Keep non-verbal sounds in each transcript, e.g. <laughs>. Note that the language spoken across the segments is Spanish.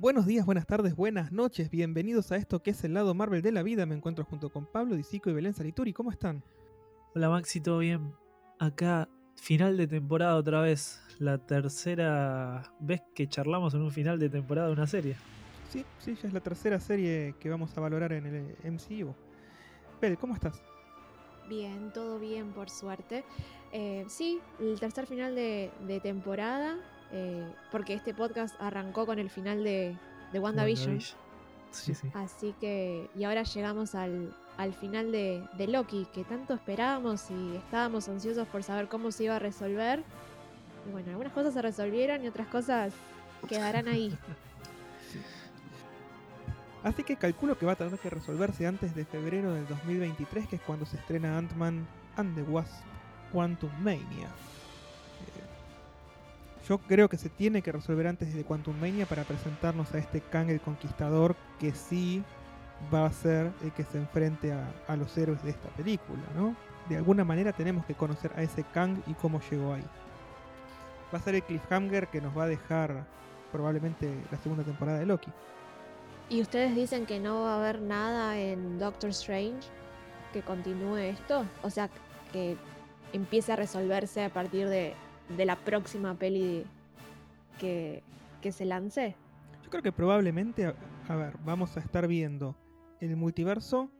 Buenos días, buenas tardes, buenas noches, bienvenidos a esto que es el lado Marvel de la vida. Me encuentro junto con Pablo Disico y Belén Salituri. ¿Cómo están? Hola Maxi, ¿todo bien? Acá, final de temporada otra vez. La tercera vez que charlamos en un final de temporada de una serie. Sí, sí, ya es la tercera serie que vamos a valorar en el MCU. Bel, ¿cómo estás? Bien, todo bien, por suerte. Eh, sí, el tercer final de, de temporada, eh, porque este podcast arrancó con el final de, de WandaVision. WandaVision. Sí, sí. Así que, y ahora llegamos al, al final de, de Loki, que tanto esperábamos y estábamos ansiosos por saber cómo se iba a resolver. Y bueno, algunas cosas se resolvieron y otras cosas quedarán ahí. <laughs> Así que calculo que va a tener que resolverse antes de febrero del 2023, que es cuando se estrena Ant-Man and the Wasp Quantum Mania. Yo creo que se tiene que resolver antes de Quantum Mania para presentarnos a este Kang el Conquistador que sí va a ser el que se enfrente a, a los héroes de esta película, ¿no? De alguna manera tenemos que conocer a ese Kang y cómo llegó ahí. Va a ser el cliffhanger que nos va a dejar probablemente la segunda temporada de Loki. ¿Y ustedes dicen que no va a haber nada en Doctor Strange que continúe esto? O sea, que empiece a resolverse a partir de, de la próxima peli que, que se lance. Yo creo que probablemente, a, a ver, vamos a estar viendo el multiverso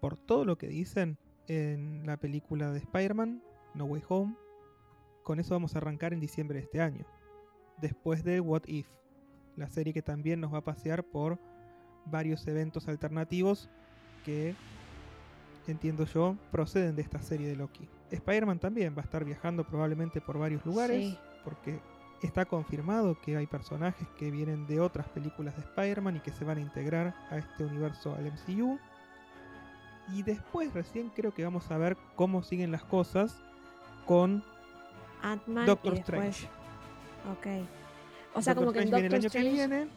por todo lo que dicen en la película de Spider-Man, No Way Home. Con eso vamos a arrancar en diciembre de este año. Después de What If, la serie que también nos va a pasear por varios eventos alternativos que, entiendo yo, proceden de esta serie de Loki. Spider-Man también va a estar viajando probablemente por varios lugares, Sí. porque está confirmado que hay personajes que vienen de otras películas de Spider-Man y que se van a integrar a este universo al MCU. Y después recién creo que vamos a ver cómo siguen las cosas con Doctor. Strange. Ok. O sea, Doctor como que en Doctor el año Strange... que viene.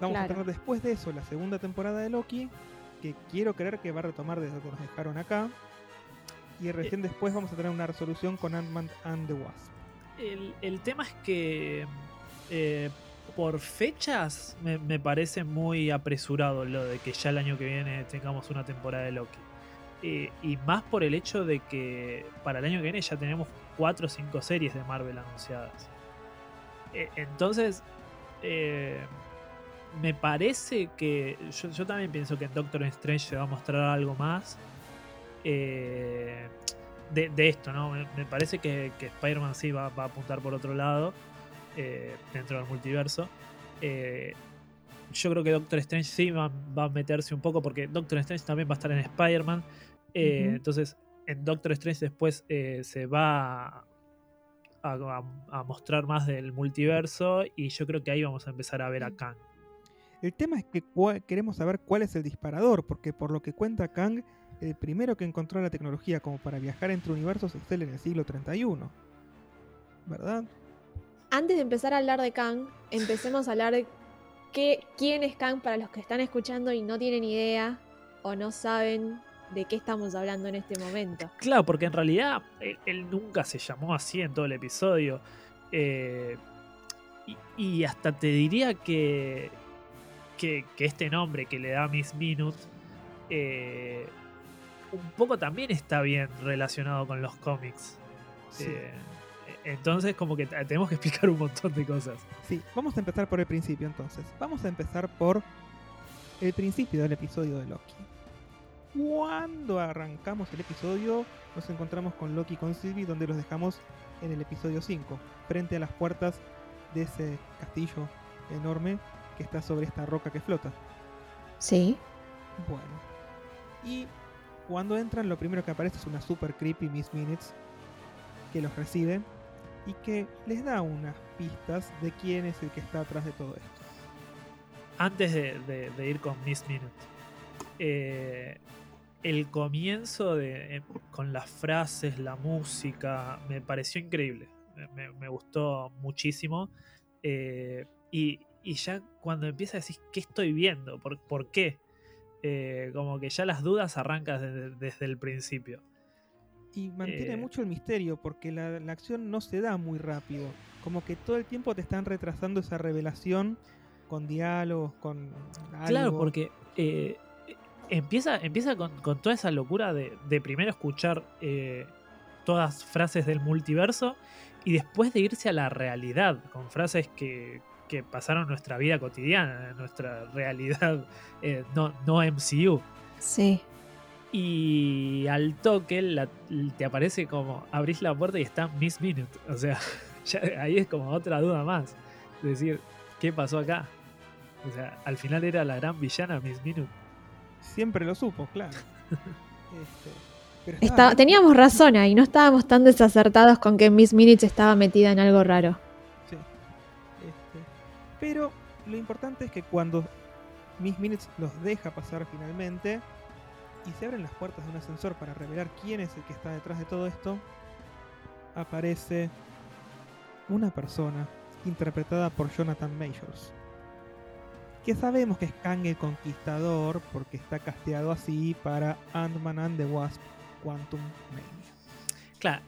Vamos a tener después de eso la segunda temporada de Loki, que quiero creer que va a retomar desde donde nos dejaron acá. Y recién Eh. después vamos a tener una resolución con Ant-Man and the Wasp. El, el tema es que eh, por fechas me, me parece muy apresurado lo de que ya el año que viene tengamos una temporada de Loki. Eh, y más por el hecho de que para el año que viene ya tenemos 4 o 5 series de Marvel anunciadas. Entonces, me parece que yo, yo también pienso que en Doctor Strange se va a mostrar algo más. Eh, de, de esto, ¿no? Me, me parece que, que Spider-Man sí va, va a apuntar por otro lado eh, dentro del multiverso. Eh, yo creo que Doctor Strange sí va, va a meterse un poco porque Doctor Strange también va a estar en Spider-Man. Entonces, en Doctor Strange después se va a, a- a mostrar más del multiverso y yo creo que ahí vamos a empezar a ver a Kang. El tema es que queremos saber cuál es el disparador, porque por lo que cuenta Kang, el primero que encontró la tecnología como para viajar entre universos es él en el siglo 31. ¿Verdad? Antes de empezar a hablar de Kang, empecemos a hablar de qué, quién es Kang para los que están escuchando y no tienen idea o no saben de qué estamos hablando en este momento. Claro, porque en realidad él, él nunca se llamó así en todo el episodio. Eh, y, y hasta te diría que, que, que este nombre que le da Miss Minute eh, un poco también está bien relacionado con los cómics. Sí. Eh, entonces como que tenemos que explicar un montón de cosas. Sí, vamos a empezar por el principio entonces. Vamos a empezar por el principio del episodio de Loki. Cuando arrancamos el episodio, nos encontramos con Loki y con Sylvie, donde los dejamos en el episodio 5, frente a las puertas de ese castillo enorme que está sobre esta roca que flota. Sí. Bueno. Y cuando entran, lo primero que aparece es una super creepy Miss Minutes que los recibe y que les da unas pistas de quién es el que está atrás de todo esto. Antes de, ir con Miss Minute, eh, el comienzo de, eh, con las frases, la música, me pareció increíble. Me gustó muchísimo. Eh, y, y ya cuando empieza a decir, ¿qué estoy viendo? ¿Por, por qué? Eh, como que ya las dudas arrancan desde, desde el principio. Y mantiene Eh. mucho el misterio porque la, la acción no se da muy rápido. Como que todo el tiempo te están retrasando esa revelación con diálogos, con algo. Claro, porque eh, empieza, empieza con, con toda esa locura de, de primero escuchar todas frases del multiverso y después de irse a la realidad, con frases que, que pasaron nuestra vida cotidiana, <laughs> nuestra realidad eh, no, no MCU. Sí. Y al toque la- te aparece como abrís la puerta y está Miss Minute. O sea, <laughs> ya ahí es como otra duda más. Es decir, ¿qué pasó acá? O sea, al final era la gran villana Miss Minute. Siempre lo supo, claro. <laughs> Este, pero estaba Estaba- bien- teníamos razón ahí, no estábamos tan desacertados con que Miss Minutes estaba metida en algo raro. Pero lo importante es que cuando Miss Minutes los deja pasar finalmente y se abren las puertas de un ascensor para revelar quién es el que está detrás de todo esto, aparece una persona interpretada por Jonathan Majors. Que sabemos que es Kang el Conquistador porque está casteado así para Ant-Man and the Wasp Quantum Mania. Claro,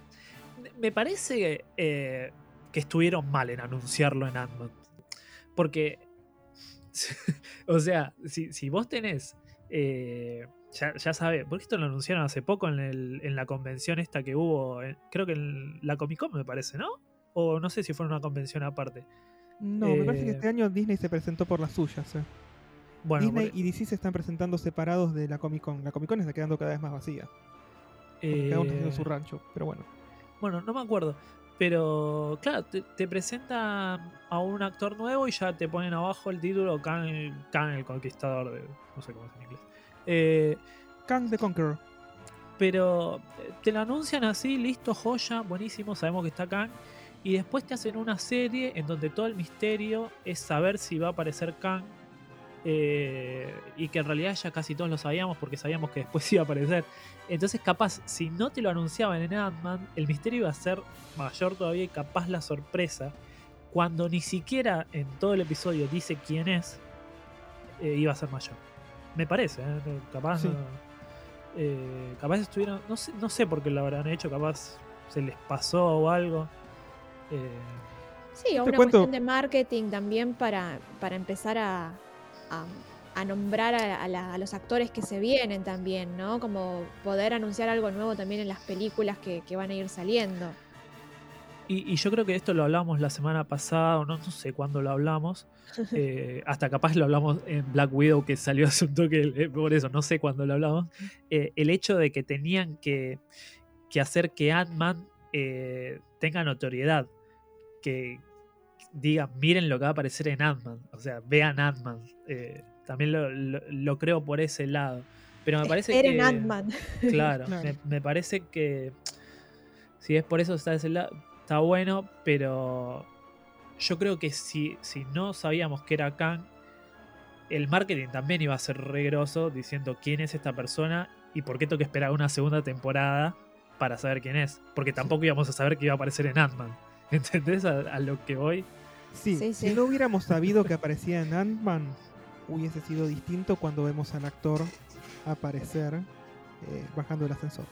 me parece eh, que estuvieron mal en anunciarlo en Ant-Man. Porque, <laughs> o sea, si, si vos tenés, eh, ya, ya sabés, porque esto lo anunciaron hace poco en, el- en la convención esta que hubo, en- creo que en la Comic Con me parece, ¿no? O no sé si fue una convención aparte. No, me parece que Eh, este año Disney se presentó por las suyas. eh. Bueno, Disney por- y DC se están presentando separados de la Comic Con. La Comic Con está quedando cada vez más vacía. cada uno está haciendo eh, su rancho. Pero bueno. Bueno, no me acuerdo. Pero claro, te, te presentan a un actor nuevo y ya te ponen abajo el título Kang, Kang el Conquistador. De, no sé cómo es en inglés. Eh, Kang the Conqueror. pero eh, te lo anuncian así, listo, joya, buenísimo, sabemos que está Kang. Y después te hacen una serie en donde todo el misterio es saber si va a aparecer Kang. Eh, y que en realidad ya casi todos lo sabíamos porque sabíamos que después <laughs> iba a aparecer. Entonces, capaz, si no te lo anunciaban en Ant-Man, el misterio iba a ser mayor todavía y capaz la sorpresa. Cuando ni siquiera en todo el episodio dice quién es, eh, iba a ser mayor. Me parece, ¿eh? Capaz. Sí. eh, capaz estuvieron. No sé, no sé por qué lo habrán hecho, capaz se les pasó o algo. Eh, Sí, o una cuento- cuestión de marketing también para, para empezar a, a- a nombrar a, a la- a los actores que se vienen también, ¿no? Como poder anunciar algo nuevo también en las películas que, que van a ir saliendo. y, y yo creo que esto lo hablamos la semana pasada, o no, no sé cuándo lo hablamos. <laughs> eh, hasta capaz lo hablamos en Black Widow, que salió hace un toque, eh, por eso no sé cuándo lo hablamos. eh, el hecho de que tenían que, que hacer que Ant-Man eh, tenga notoriedad. Que digan, miren lo que va a aparecer en Ant-Man. O sea, vean Ant-Man. eh, también lo, lo- lo creo por ese lado. Pero me parece Esperen que. Ant-Man. Claro, <laughs> Claro. Me, me parece que si es por eso está de ese lado, está bueno, pero yo creo que si, si no sabíamos que era Kang, el marketing también iba a ser regroso diciendo quién es esta persona y por qué tengo que esperar una segunda temporada para saber quién es. Porque tampoco íbamos a saber que iba a aparecer en Ant-Man. <laughs> ¿Entendés a, a lo que voy? Sí, Sí, si no hubiéramos sabido que aparecía en Ant-Man, hubiese sido distinto cuando vemos al actor aparecer eh, bajando el ascensor.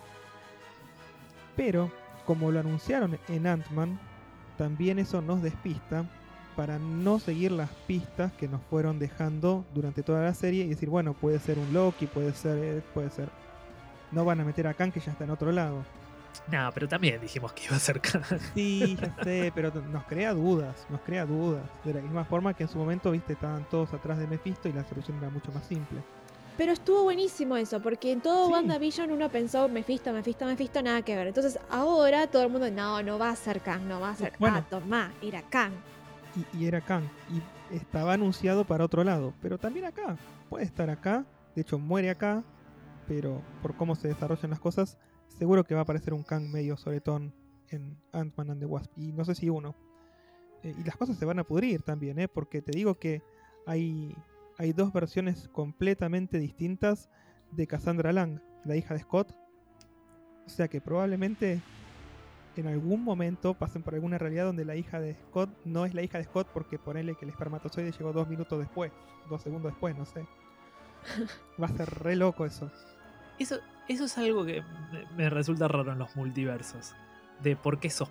Pero, como lo anunciaron en Ant-Man, también eso nos despista para no seguir las pistas que nos fueron dejando durante toda la serie y decir, bueno, puede ser un Loki, puede ser, eh, puede ser... No van a meter a Kang que ya está en otro lado. Nada, pero también dijimos que iba a ser Kang. <laughs> Sí, ya sé, pero nos crea dudas, nos crea dudas. De la misma forma que en su momento, viste, estaban todos atrás de Mephisto y la solución era mucho más simple. Pero estuvo buenísimo eso, porque en todo Sí. WandaVision uno pensó Mephisto, Mephisto, Mephisto, nada que ver. Entonces ahora todo el mundo, no, no va a ser Kang, no va a ser Bueno. Ah, tomá, era Kang. Y, y era Kang. Y estaba anunciado para otro lado. Pero también acá. Puede estar acá. De hecho, muere acá. Pero por cómo se desarrollan las cosas, seguro que va a aparecer un Kang medio soletón en Ant-Man and the Wasp. Y no sé si uno. Eh, y las cosas se van a pudrir también, ¿eh? Porque te digo que hay, hay dos versiones completamente distintas de Cassandra Lang, la hija de Scott. O sea que probablemente en algún momento pasen por alguna realidad donde la hija de Scott no es la hija de Scott porque ponele que el espermatozoide llegó dos minutos después, dos segundos después, no sé. <laughs> Va a ser re loco eso. Eso, eso es algo que me, resulta raro en los multiversos. De por qué sos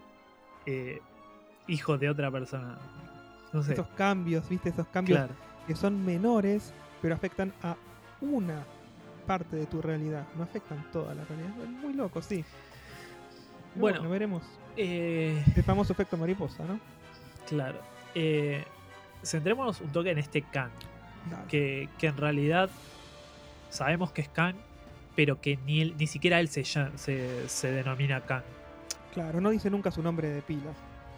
eh, hijo de otra persona. No sé. Esos cambios, ¿viste? Esos cambios Claro. que son menores, pero afectan a una parte de tu realidad, no afectan toda la realidad. Es muy loco, sí. Pero Bueno. veremos. Eh, El famoso efecto mariposa, ¿no? claro. Eh, centrémonos un toque en este. Dale. Que, que en realidad sabemos que es Kang, pero que ni, él- ni siquiera él se, se, se denomina Kang. Claro, no dice nunca su nombre de pila.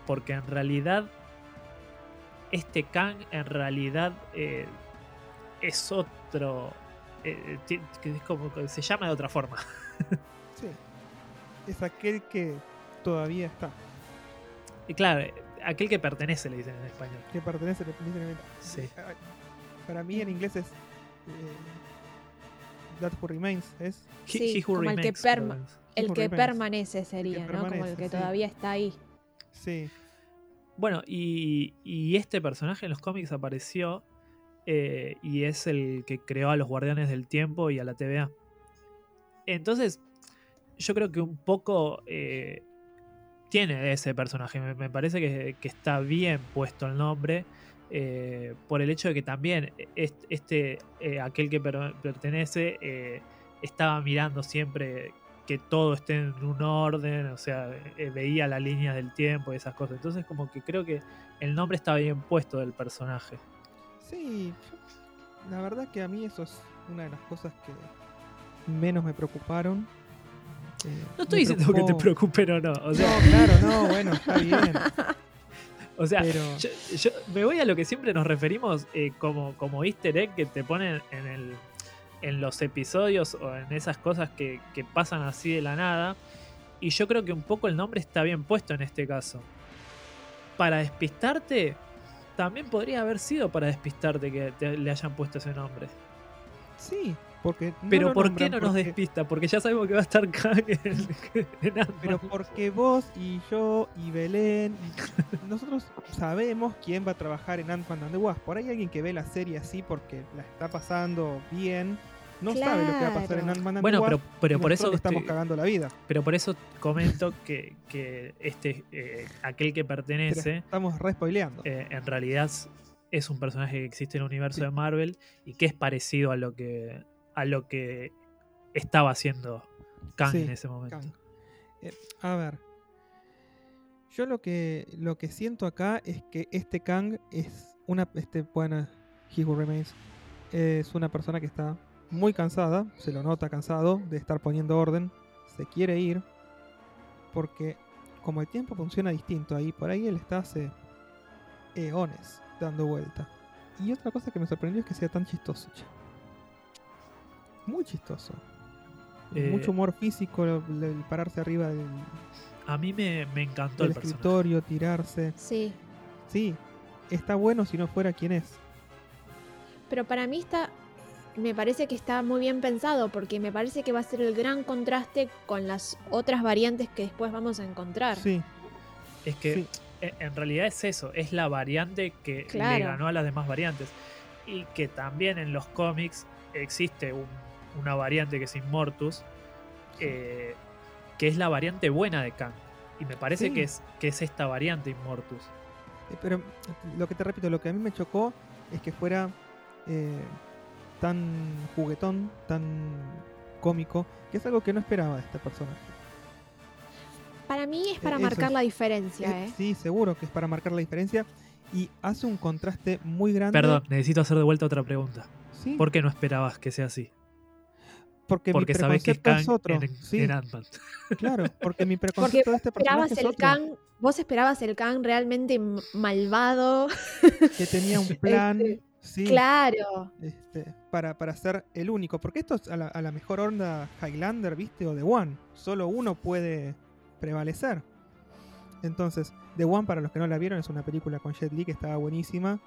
Porque en realidad este Kang en realidad eh, es otro... eh, que es como se llama de otra forma. <laughs> Sí. Es aquel que todavía está, Y claro, eh, aquel que pertenece, le dicen en español. que pertenece definitivamente. Sí. Ah, Para mí en inglés es. eh, That Who Remains. Es. He- Sí, he who como el que remains, perma- que. El que permanece sería, ¿no? Como el que sí. todavía está ahí. Sí. Bueno, y, y este personaje en los cómics apareció eh, y es el que creó a los Guardianes del Tiempo y a la TVA. Entonces, yo creo que un poco eh, tiene ese personaje. Me, me parece que, que está bien puesto el nombre. Eh, por el hecho de que también est- este, eh, aquel que per- pertenece eh, estaba mirando siempre que todo esté en un orden, o sea, veía la línea del tiempo y esas cosas. Entonces como que creo que el nombre está bien puesto del personaje. Sí. La verdad que a mí eso es una de las cosas que menos me preocuparon. No estoy diciendo que te preocupen o no. O sea, no, claro, no, bueno, está bien. <laughs> o sea Pero. yo, yo me voy a lo que siempre nos referimos eh, como, como easter egg que te ponen en, el, en los episodios o en esas cosas que, que pasan así de la nada. Y yo creo que un poco el nombre está bien puesto en este caso. Para despistarte, también podría haber sido para despistarte que te- le hayan puesto ese nombre. Sí, porque. no Pero ¿por qué no nos despista? Porque ya sabemos que va a estar Kang en, en Ant-Man. Pero porque vos y yo y Belén, y nosotros sabemos quién va a trabajar en Ant-Man and the Wasp. Por ahí alguien que ve la serie así porque la está pasando bien, no sabe lo que va a pasar en. Ant-Man and Bueno, the pero, Wasp. pero y por eso estamos estoy- cagando la vida. pero por eso comento que, que este eh, aquel que Pero pertenece estamos re spoileando. eh, en realidad es- es un personaje que existe en el universo Sí. de Marvel y que es parecido a lo que a lo que estaba haciendo Kang Sí, en ese momento. Eh, a ver. Yo lo que lo que siento acá es que este Kang es una este bueno, He Who Remains es una persona que está muy cansada, se lo nota cansado de estar poniendo orden, se quiere ir porque como el tiempo funciona distinto ahí, por ahí él está hace eones dando vuelta. Y otra cosa que me sorprendió es que sea tan chistoso. che. Muy chistoso. Eh, Mucho humor físico, el, el pararse arriba del, A mí me, me encantó del el personaje. escritorio, tirarse. Sí. Sí, está bueno si no fuera quien es. Pero para mí está. Me parece que está muy bien pensado porque me parece que va a ser el gran contraste con las otras variantes que después vamos a encontrar. Sí, Es que sí. e- en realidad es eso, es la variante que le ganó a las demás variantes. Y que también en los cómics existe un- una variante que es Immortus, eh, que es la variante buena de Kang. Y me parece Sí. que, es, que es esta variante Immortus. Eh, Pero lo que te repito, lo que a mí me chocó es que fuera eh, tan juguetón, tan cómico, que es algo que no esperaba de este personaje. Para mí es para marcar es- la diferencia, Eh, ¿eh? Sí, seguro que es para marcar la diferencia y hace un contraste muy grande. Perdón, necesito hacer de vuelta otra pregunta. Sí, ¿Por qué no esperabas que sea así? Porque, Porque mi sabes que es Kang es otro. en, sí, en Ant-Man. <laughs> claro, porque mi Porque preconcepto de este esperabas personaje es el otro. Kang, vos esperabas el Kang realmente malvado. que tenía un <laughs> plan, Este, sí, Claro. este, para, para ser el único. Porque esto es a la, a la mejor onda Highlander, ¿viste? O The One. Solo uno puede prevalecer. Entonces, The One, para los que no la vieron, es una película con Jet Li que estaba buenísima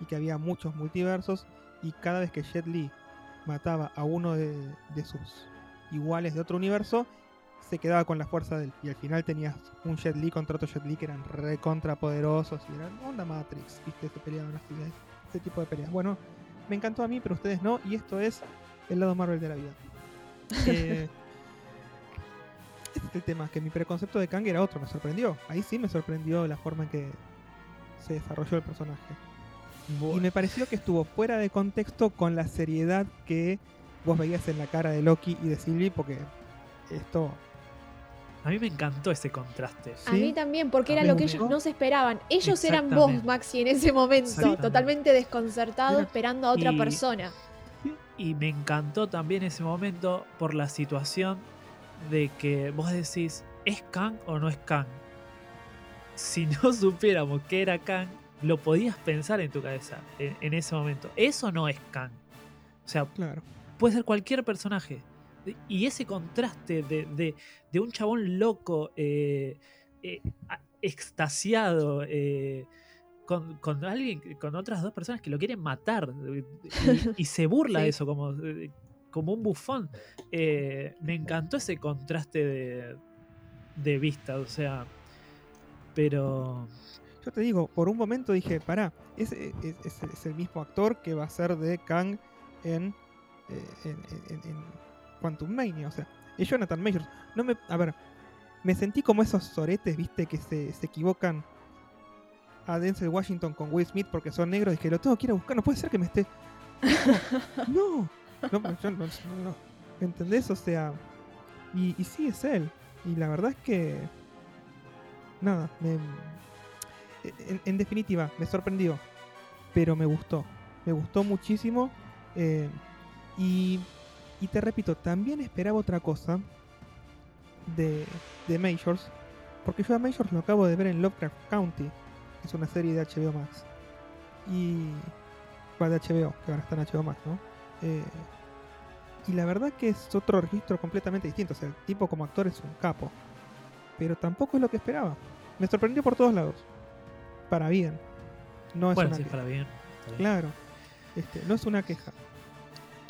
y que había muchos multiversos. Y cada vez que Jet Li mataba a uno de, de sus iguales de otro universo, se quedaba con la fuerza de él. Y al final tenías un Jet Li contra otro Jet Li que eran recontra poderosos y eran onda Matrix, ¿viste? Se peleaban así, ese tipo de peleas. Bueno, me encantó a mí, pero ustedes no, y esto es el lado Marvel de la vida. <laughs> Eh, este es el tema, que mi preconcepto de Kang era otro, me sorprendió. Ahí sí me sorprendió la forma en que se desarrolló el personaje. Y me pareció que estuvo fuera de contexto con la seriedad que vos veías en la cara de Loki y de Sylvie, porque esto. A mí me encantó ese contraste. A mí también, porque A era lo que me ellos no se esperaban. Ellos eran vos. Maxi, en ese momento, totalmente desconcertados, Era- esperando a otra Y- persona. Y me encantó también ese momento por la situación de que vos decís, ¿es Kang o no es Kang? Si no <laughs> supiéramos que era Kang, lo podías pensar en tu cabeza en, en ese momento. Eso no es Kang. O sea, Claro. puede ser cualquier personaje. Y ese contraste de, de- de un chabón loco, eh, eh, extasiado, eh, con, con alguien, con otras dos personas que lo quieren matar. eh, <laughs> Y, y se burla Sí. de eso como, como un bufón. Eh, me encantó ese contraste de, de vista, o sea. Pero. Yo te digo, por un momento dije, pará, es, es- es- es el mismo actor que va a ser de Kang en, eh, en, en- en- en Quantum Mania. O sea, es Jonathan Majors. No me, a ver, me sentí como esos soretes, viste, que se, se equivocan a Denzel Washington con Will Smith porque son negros y que lo tengo que ir a buscar. No puede ser que me esté. <laughs> No, no, no, yo no, no, no. ¿Me entendés? O sea, y, y sí es él. Y la verdad es que. Nada, me. En, definitiva, me sorprendió. Pero me gustó. Me gustó muchísimo. eh, y, y te repito, también esperaba otra cosa de, de Majors. Porque yo a Majors lo acabo de ver en Lovecraft County. que Es una serie de HBO Max. Y. ¿Cuál de HBO? Que ahora está HBO Max, ¿no? Eh, y la verdad que es otro registro completamente distinto. O sea, el tipo como actor es un capo. Pero tampoco es lo que esperaba. Me sorprendió por todos lados. Para bien. No es bueno, una sí, queja. para bien. está bien. Claro. Este, no es una queja.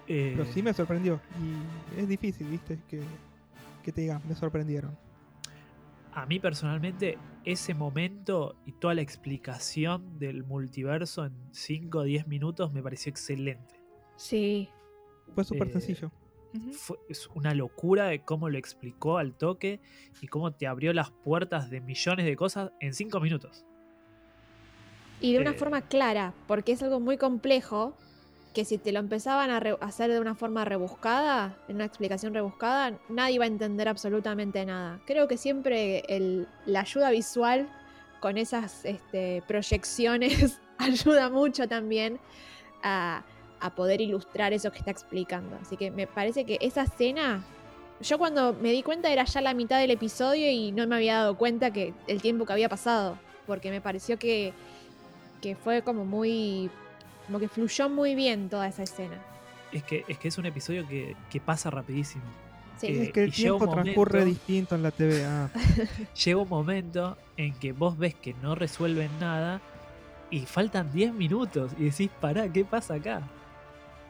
Eh, Pero sí me sorprendió. Y es difícil, ¿viste? Que, que te digan, me sorprendieron. a mí personalmente ese momento y toda la explicación del multiverso en 5 o 10 minutos me pareció excelente. Sí. Fue súper Eh, sencillo. Fue, es una locura de cómo lo explicó al toque y cómo te abrió las puertas de millones de cosas en 5 minutos. Y de una Eh. forma clara, porque es algo muy complejo que si te lo empezaban a hacer de una forma rebuscada, en una explicación rebuscada, nadie iba a entender absolutamente nada. Creo que siempre el- la ayuda visual con esas este, proyecciones <laughs> ayuda mucho también a, a poder ilustrar eso que está explicando. Así que me parece que esa escena, yo cuando me di cuenta era ya la mitad del episodio y no me había dado cuenta que el tiempo que había pasado, porque me pareció que que fue como muy. como que fluyó muy bien toda esa escena. Es que es, que es un episodio que, que pasa rapidísimo. Sí. Eh, es que el tiempo transcurre distinto en la TVA. <laughs> Llega un momento en que vos ves que no resuelven nada y faltan 10 minutos y decís, pará, ¿qué pasa acá?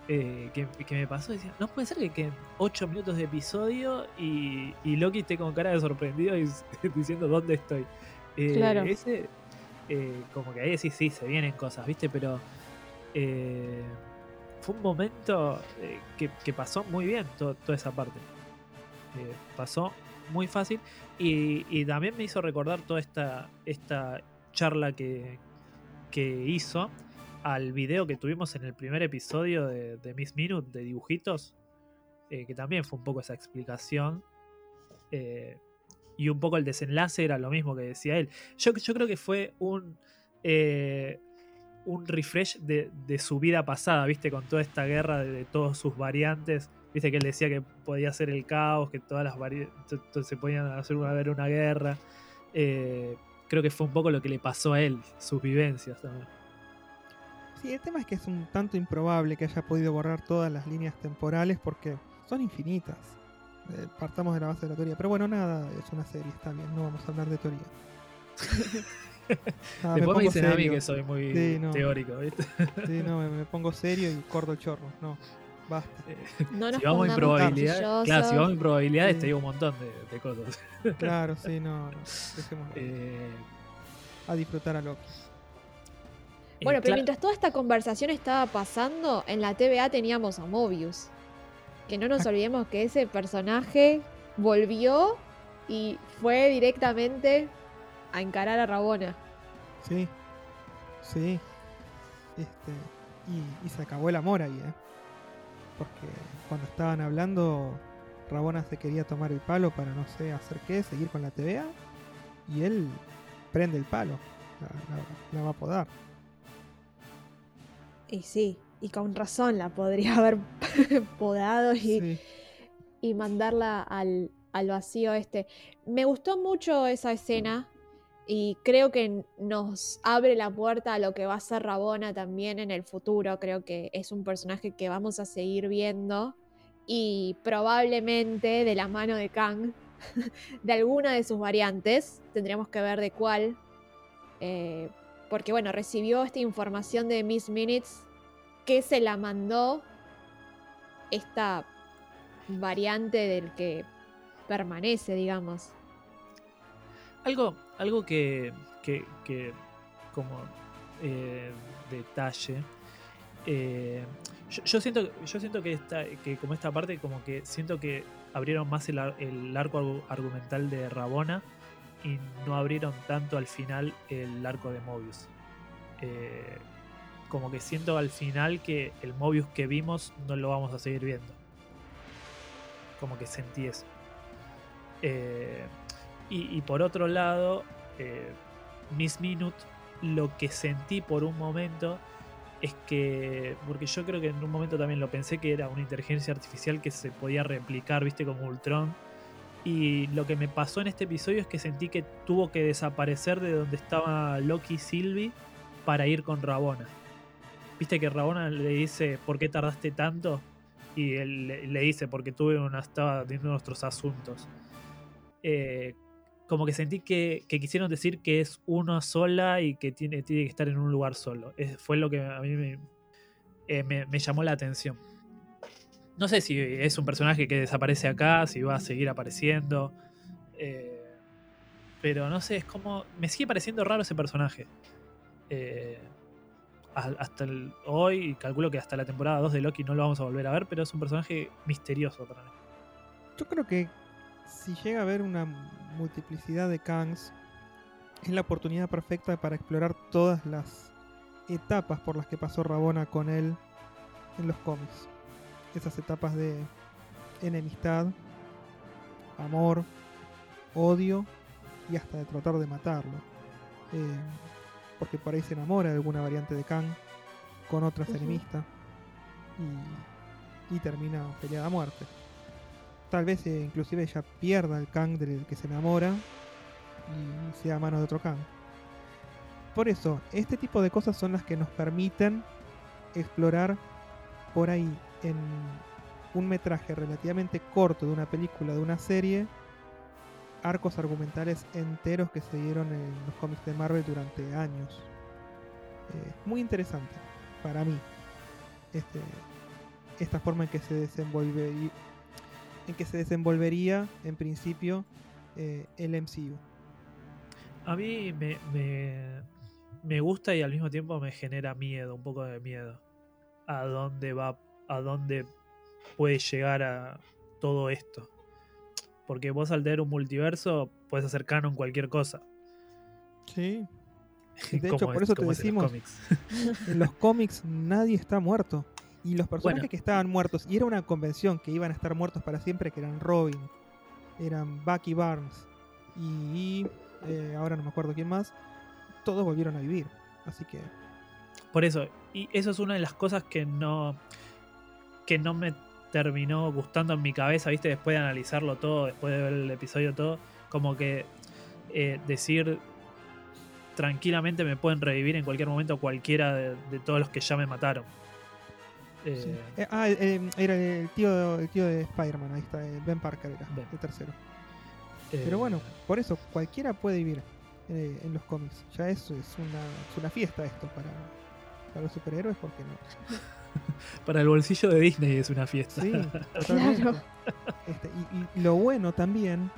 Eh, que, que me pasó, decía, no puede ser que queden 8 minutos de episodio y, y Loki esté con cara de sorprendido y <laughs> diciendo dónde estoy. Eh, Claro. Ese, eh, como que ahí decís, sí, se vienen cosas, ¿viste? Pero eh, fue un momento eh, que, pasó muy bien to- toda esa parte. Pasó muy fácil y, también me hizo recordar toda esta, esta charla que, que hizo al video que tuvimos en el primer episodio de, de Miss Minute de dibujitos, que también fue un poco esa explicación. Y un poco el desenlace era lo mismo que decía él. Yo, yo creo que fue un, eh, un refresh de, de su vida pasada, ¿viste? Con toda esta guerra de, de todas sus variantes. Viste que él decía que podía ser el caos, que todas las variantes se podían hacer una, haber una guerra. Eh, creo que fue un poco lo que le pasó a él, sus vivencias también. Sí, el tema es que es un tanto improbable que haya podido borrar todas las líneas temporales porque son infinitas. Eh, partamos de la base de la teoría. Pero bueno, nada, es una serie, está bien, no vamos a hablar de teoría. <laughs> Nada, Después me, pongo dicen a mí serio. que soy muy Sí, no. teórico, ¿viste? Sí, no, me, me pongo serio y corto el chorro. No, basta. No nos si vamos en probabilidad, claro, si vamos en probabilidades Sí. te digo un montón de, de cosas. <laughs> Claro, sí, no, no. Dejémoslo. Eh, a disfrutar a Loki. eh, Bueno, pero cla- mientras toda esta conversación estaba pasando, en la TVA teníamos a Mobius. Que no nos olvidemos que ese personaje volvió y fue directamente a encarar a Rabona. Sí, sí. Este, y, y se acabó el amor ahí, ¿eh? Porque cuando estaban hablando, Rabona se quería tomar el palo para no sé hacer qué, seguir con la TVA. Y él prende el palo, la, la- la va a podar. Y sí, y con razón la podría <laughs> haber podado y, Sí. y mandarla al, al vacío este. Me gustó mucho esa escena y creo que nos abre la puerta a lo que va a ser Rabona también en el futuro. Creo que es un personaje que vamos a seguir viendo y probablemente de la mano de Kang, <laughs> de alguna de sus variantes. Tendríamos que ver de cuál. eh, porque bueno, recibió esta información de Miss Minutes que se la mandó esta variante del que permanece, digamos. Algo, algo que, que, que como eh, detalle. eh, yo, siento, yo siento que esta, que como esta parte, como que siento que abrieron más el, el arco argu- argumental de Rabona y no abrieron tanto al final el arco de Mobius. Eh, como que siento al final que el Mobius que vimos no lo vamos a seguir viendo. Como que sentí eso. Eh, y, por otro lado, eh, Miss Minute, lo que sentí por un momento es que, porque yo creo que en un momento también lo pensé que era una inteligencia artificial que se podía replicar, viste, como Ultron. Y lo que me pasó en este episodio es que sentí que tuvo que desaparecer de donde estaba Loki y Sylvie para ir con Rabona. Viste que Rabona le dice, ¿por qué tardaste tanto? Y él le- dice, porque tuve una, estaba teniendo nuestros asuntos. Eh, como que sentí que, que quisieron decir que es una sola y que tiene, tiene que estar en un lugar solo. Es- fue lo que a mí me, eh, llamó la atención. No sé si es un personaje que desaparece acá, si va a seguir apareciendo. eh, pero no sé, es como. Me sigue pareciendo raro ese personaje. Eh, hasta el- hoy, y calculo que hasta la temporada 2 de Loki no lo vamos a volver a ver, pero es un personaje misterioso para mí. Yo creo que si llega a haber una multiplicidad de Kangs, es la oportunidad perfecta para explorar todas las etapas por las que pasó Rabona con él en los cómics. Esas etapas de enemistad, amor, odio y hasta de tratar de matarlo. Eh, porque por ahí se enamora de alguna variante de Kang con otra y, y termina peleada a muerte. Tal vez eh, inclusive ella pierda el Kang del que se enamora y sea a mano de otro Kang. Por eso, este tipo de cosas son las que nos permiten explorar por ahí en un metraje relativamente corto de una película, de una serie, arcos argumentales enteros que se dieron en los cómics de Marvel durante años. Eh, muy interesante para mí este, esta forma en que se desenvolvería, en que se desenvolvería en principio eh, el MCU. A mí me, me, me gusta y al mismo tiempo me genera miedo, un poco de miedo. A dónde va, a dónde puede llegar a todo esto. Porque vos al tener un multiverso puedes hacer canon cualquier cosa. Sí. <laughs> De hecho, por es- eso te es en los decimos-. <laughs> En los cómics nadie está muerto. Y los personajes Bueno. que estaban muertos, y era una convención que iban a estar muertos para siempre, que eran Robin, eran Bucky Barnes y eh, ahora no me acuerdo quién más, todos volvieron a vivir. Así que Por eso, y eso es una de las cosas que no que no me terminó gustando en mi cabeza, ¿viste? Después de analizarlo todo, después de ver el episodio todo, como que eh, decir tranquilamente me pueden revivir en cualquier momento cualquiera de, de todos los que ya me mataron. Eh, sí. Eh, ah, eh, era el tío, el tío de Spider-Man, ahí está, eh, Ben Parker era, Ben. el tercero. eh, Pero bueno, por eso cualquiera puede vivir eh, en los cómics. Ya eso es una, es una fiesta esto para, para los superhéroes, porque no? <laughs> <laughs> para el bolsillo de Disney es una fiesta. Sí. <laughs> Claro. Este, y, y lo bueno también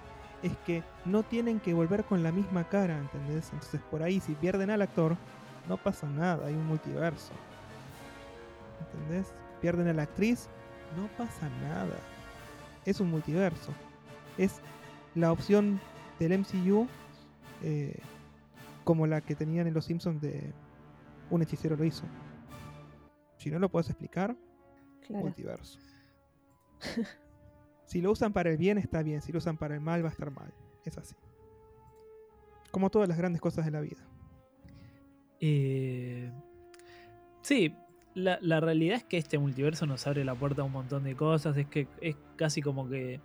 es que no tienen que volver con la misma cara, ¿entendés? Entonces por ahí si pierden al actor, no pasa nada, hay un multiverso. ¿Entendés? Pierden a la actriz, no pasa nada. Es un multiverso. Es la opción del MCU eh, como la que tenían en Los Simpsons de un hechicero lo hizo. Si no lo puedes explicar, Claro. multiverso. si lo usan para el bien, está bien. Si lo usan para el mal, va a estar mal. Es así. Como todas las grandes cosas de la vida. Eh, sí, la, la realidad es que este multiverso nos abre la puerta a un montón de cosas. Es que es casi como que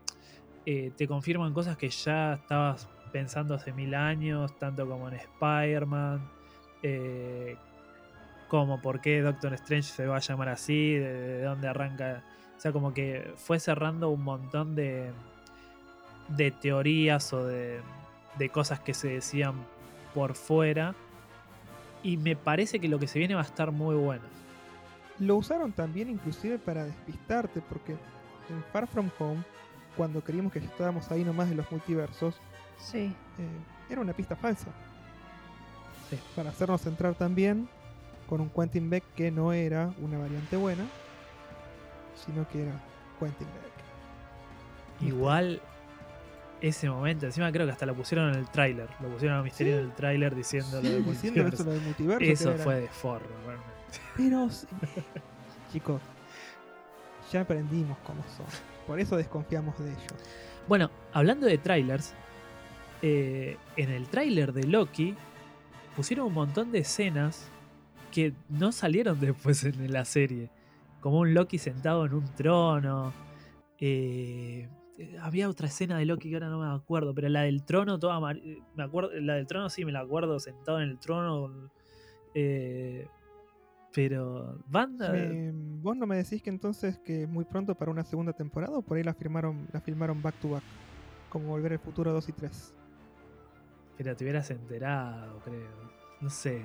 eh, te confirman cosas que ya estabas pensando hace mil años, tanto como en Spider-Man, eh, como por qué Doctor Strange se va a llamar así, de, de dónde arranca. O sea, como que fue cerrando un montón de, de teorías o de, de cosas que se decían por fuera. Y me parece que lo que se viene va a estar muy bueno. Lo usaron también inclusive para despistarte, porque en Far From Home, cuando creímos que ya estábamos ahí nomás de los multiversos, Sí. eh, era una pista falsa. Sí. Para hacernos entrar también con un Quentin Beck que no era una variante buena, sino que era Quentin Beck. Igual ese momento, encima creo que hasta lo pusieron en el tráiler. Lo pusieron a Misterio Sí. en el tráiler diciendo lo Sí, del diciendo multiverso. eso lo multiverso. fue de forro, realmente. Pero, <laughs> chicos, ya aprendimos cómo son. Por eso desconfiamos de ellos. Bueno, hablando de trailers, eh, en el tráiler de Loki pusieron un montón de escenas que no salieron <laughs> después en la serie. Como un Loki sentado en un trono. eh, había otra escena de Loki que ahora no me acuerdo, pero la del trono, toda amar- me acuerdo, la del trono sí me la acuerdo, sentado en el trono. eh, pero banda, Me- ¿Vos no me decís que entonces que es muy pronto para una segunda temporada o por ahí la firmaron, la filmaron back to back? Como Volver al Futuro 2 y 3. pero te hubieras enterado, creo. No sé.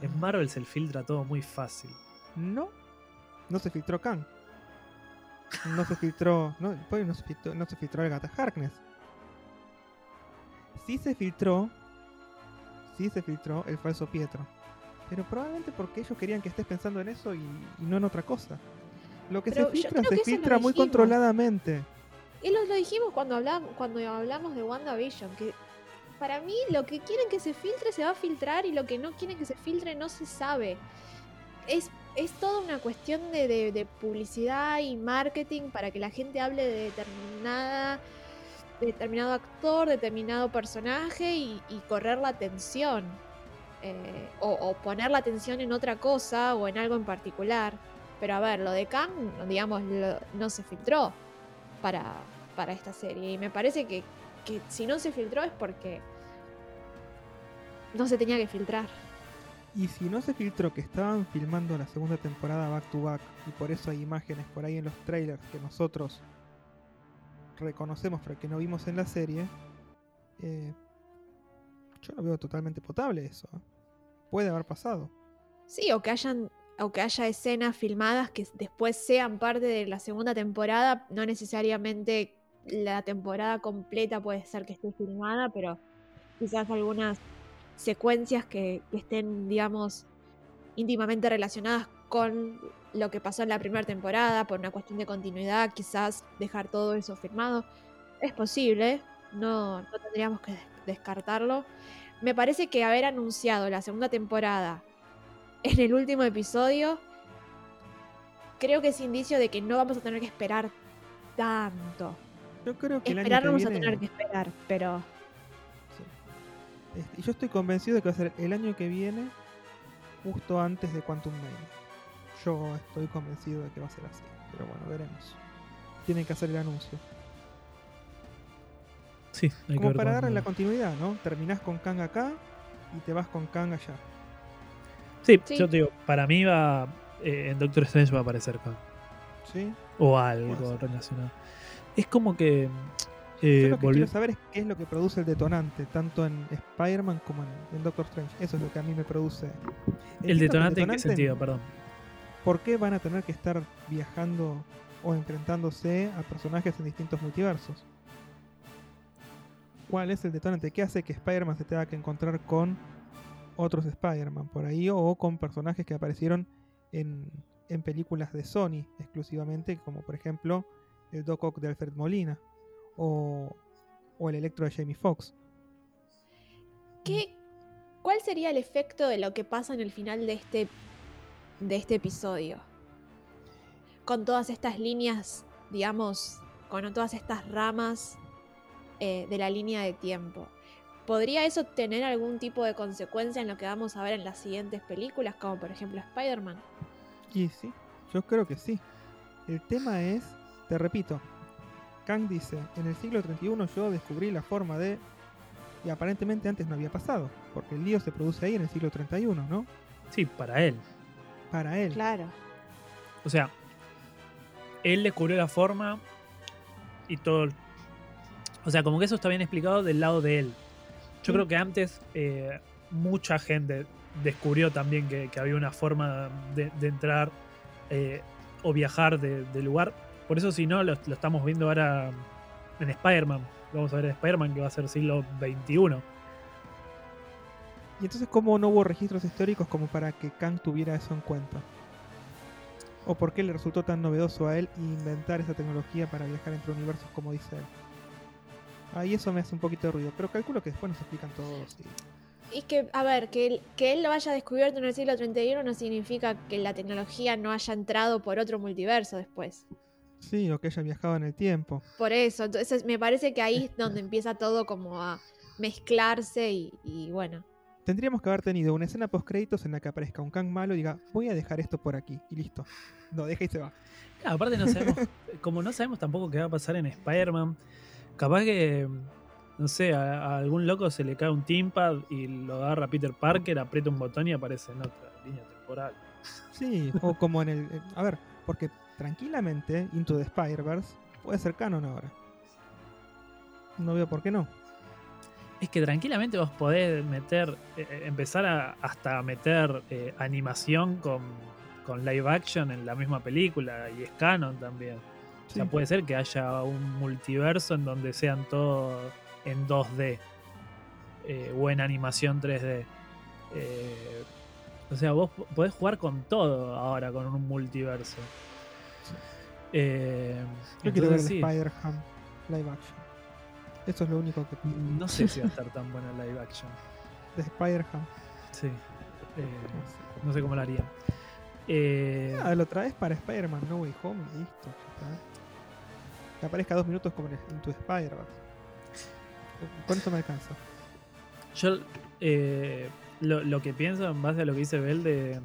En Marvel se filtra todo muy fácil. No, no se filtró Kang. No se filtró. No, pues no se filtró, no se filtró el Gata Harkness. Sí se filtró. Sí se filtró el falso Pietro. Pero probablemente porque ellos querían que estés pensando en eso y, y no en otra cosa. Lo que Pero se filtra se filtra muy dijimos. controladamente. Y lo, lo dijimos cuando hablamos, cuando hablamos de WandaVision, que para mí lo que quieren que se filtre se va a filtrar y lo que no quieren que se filtre no se sabe. Es, es toda una cuestión de, de- publicidad y marketing para que la gente hable de determinada de determinado actor, determinado personaje y, correr la atención. Eh, o, poner la atención en otra cosa o en algo en particular. Pero a ver, lo de Kang, digamos, no se filtró para, para esta serie. Y me parece que, que si no se filtró es porque no se tenía que filtrar. Y si no se filtró que estaban filmando la segunda temporada back to back y por eso hay imágenes por ahí en los trailers que nosotros reconocemos pero que no vimos en la serie, eh, yo lo veo totalmente potable eso. ¿eh? Puede haber pasado. Sí, o que hayan o que haya escenas filmadas que después sean parte de la segunda temporada, no necesariamente la temporada completa puede ser que esté filmada, pero quizás algunas secuencias que, que estén, digamos, íntimamente relacionadas con lo que pasó en la primera temporada, por una cuestión de continuidad, quizás dejar todo eso firmado. Es posible, no, no tendríamos que des- descartarlo. Me parece que haber anunciado la segunda temporada en el último episodio, creo que es indicio de que no vamos a tener que esperar tanto. Yo creo que el año Esperar que no vamos viene, a tener que esperar, pero y yo estoy convencido de que va a ser el año que viene, justo antes de Quantum Mania. Yo estoy convencido de que va a ser así. Pero bueno, veremos. Tienen que hacer el anuncio. Sí, hay que Como para darle la continuidad, ¿no? Terminás con Kang acá y te vas con Kang allá. Sí, Sí. yo te digo, para mí va. eh, en Doctor Strange va a aparecer Kang. ¿Sí? O algo relacionado. Es como que. Yo eh, lo que quiero saber es qué es lo que produce el detonante, tanto en Spider-Man como en, en Doctor Strange. Eso es lo que a mí me produce. el detonante en qué sentido, perdón. ¿Por qué van a tener que estar viajando o enfrentándose a personajes en distintos multiversos? ¿Cuál es el detonante? ¿Qué hace que Spider-Man se tenga que encontrar con otros Spider-Man por ahí o con personajes que aparecieron en, en películas de Sony exclusivamente, como por ejemplo el Doc Ock de Alfred Molina o, o el Electro de Jamie Foxx? ¿qué, ¿cuál sería el efecto de lo que pasa en el final de este de este episodio. Con todas estas líneas, digamos, con todas estas ramas eh, de la línea de tiempo. ¿Podría eso tener algún tipo de consecuencia en lo que vamos a ver en las siguientes películas, como por ejemplo Spider-Man? Y sí, yo creo que sí. El tema es, te repito, Kang dice, en el siglo 31 yo descubrí la forma de... Y aparentemente antes no había pasado, porque el lío se produce ahí en el siglo 31, ¿no? Sí, para él. Para él. Claro. O sea, él descubrió la forma y todo. O sea, como que eso está bien explicado del lado de él. Yo Sí. creo que antes eh, mucha gente descubrió también que, que había una forma de, de entrar eh, o viajar de, de lugar. Por eso, si no, lo, lo estamos viendo ahora en Spider-Man. Lo Vamos a ver en Spider-Man que va a ser siglo XXI. Y entonces, ¿cómo no hubo registros históricos como para que Kang tuviera eso en cuenta? ¿O por qué le resultó tan novedoso a él inventar esa tecnología para viajar entre universos como dice él? Ahí eso me hace un poquito de ruido, pero calculo que después nos explican todos. y- Y que, a ver, que, él- que él lo haya descubierto en el siglo 31 no significa que la tecnología no haya entrado por otro multiverso después. Sí, o que haya viajado en el tiempo. Por eso, entonces me parece que ahí es donde empieza todo como a mezclarse y, y bueno. Tendríamos que haber tenido una escena post créditos en la que aparezca un Kang malo y diga, voy a dejar esto por aquí, y listo. No, deja y se va. Claro, aparte no sabemos, <laughs> como no sabemos tampoco qué va a pasar en Spider-Man, capaz que, no sé, a, a algún loco se le cae un teampad y lo agarra Peter Parker, aprieta un botón y aparece en otra línea temporal. Sí, o como en el... A ver, porque tranquilamente Into the Spider-Verse puede ser canon ahora. No veo por qué no. Es que tranquilamente vos podés meter, eh, eh, empezar a hasta meter eh, animación con, con live action en la misma película y es canon también. O sea, puede ser que haya un multiverso en donde sean todos en 2D eh, o en animación 3D. Eh, o sea, vos po- podés jugar con todo ahora con un multiverso. Eh, Yo quiero ver sí, Spider-Ham live action. Eso es lo único que pido. no sé si va a <laughs> estar tan buena live action. De Spider-Ham. Sí. Eh, no sé. cómo lo harían. Eh, Ah, lo traes para Spider-Man No Way Home y listo. está. Que aparezca dos minutos como en the Spider-Verse. Con eso me alcanza. Yo eh, lo, lo que pienso en base a lo que dice Bell de,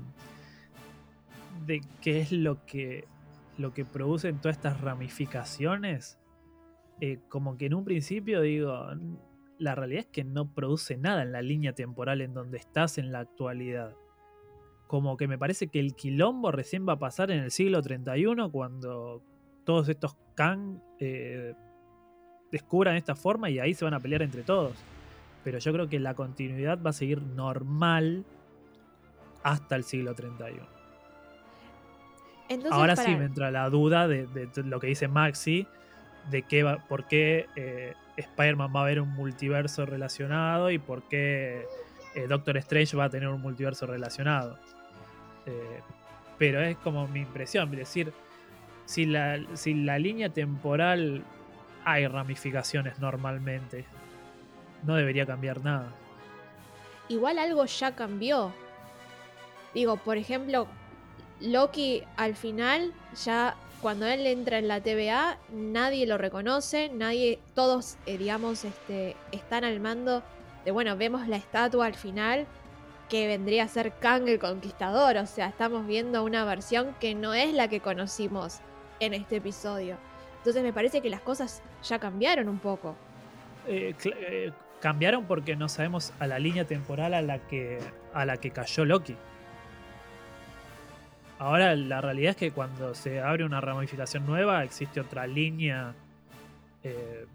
de qué es lo que, lo que producen todas estas ramificaciones, eh, como que en un principio digo, "N- la realidad es que no produce nada en la línea temporal en donde estás en la actualidad. Como que me parece que el quilombo recién va a pasar en el siglo 31 cuando todos estos Kang eh, descubran esta forma y ahí se van a pelear entre todos pero yo creo que la continuidad va a seguir normal hasta el siglo 31. Entonces, Ahora para- sí me entra la duda de, lo que dice Maxi, de qué va, por qué eh, Spider-Man va a haber un multiverso relacionado y por qué eh, Doctor Strange va a tener un multiverso relacionado. Eh, pero es como mi impresión, es decir, si la, si la línea temporal hay ramificaciones normalmente, no debería cambiar nada. igual algo ya cambió. Digo, por ejemplo, Loki al final, ya cuando él entra en la TVA, nadie lo reconoce, nadie, todos, eh, digamos, este, están al mando de, bueno, vemos la estatua al final, que vendría a ser Kang el Conquistador, o sea, estamos viendo una versión que no es la que conocimos en este episodio. Entonces me parece que las cosas ya cambiaron un poco. Eh, eh, cambiaron porque no sabemos a la línea temporal a la que a la que cayó Loki. Ahora la realidad es que cuando se abre una ramificación nueva existe otra línea eh,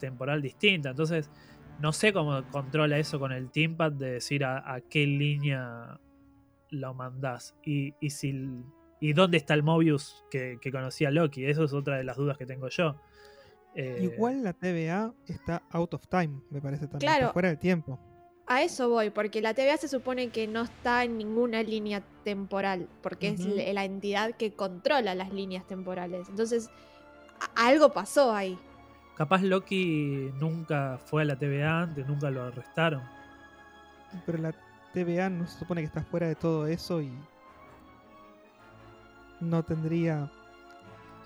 temporal distinta. Entonces no sé cómo controla eso con el teampad de decir a, a qué línea lo mandás y, y si y dónde está el Mobius que, que conocía Loki. Eso es otra de las dudas que tengo yo. Eh, Igual la TVA está out of time, me parece también. Claro. Está fuera del tiempo. A eso voy, porque la TVA se supone que no está en ninguna línea temporal, porque es la entidad que controla las líneas temporales. Entonces, algo pasó ahí. Capaz Loki nunca fue a la TVA antes, nunca lo arrestaron. Pero la TVA no se supone que está fuera de todo eso y. no tendría.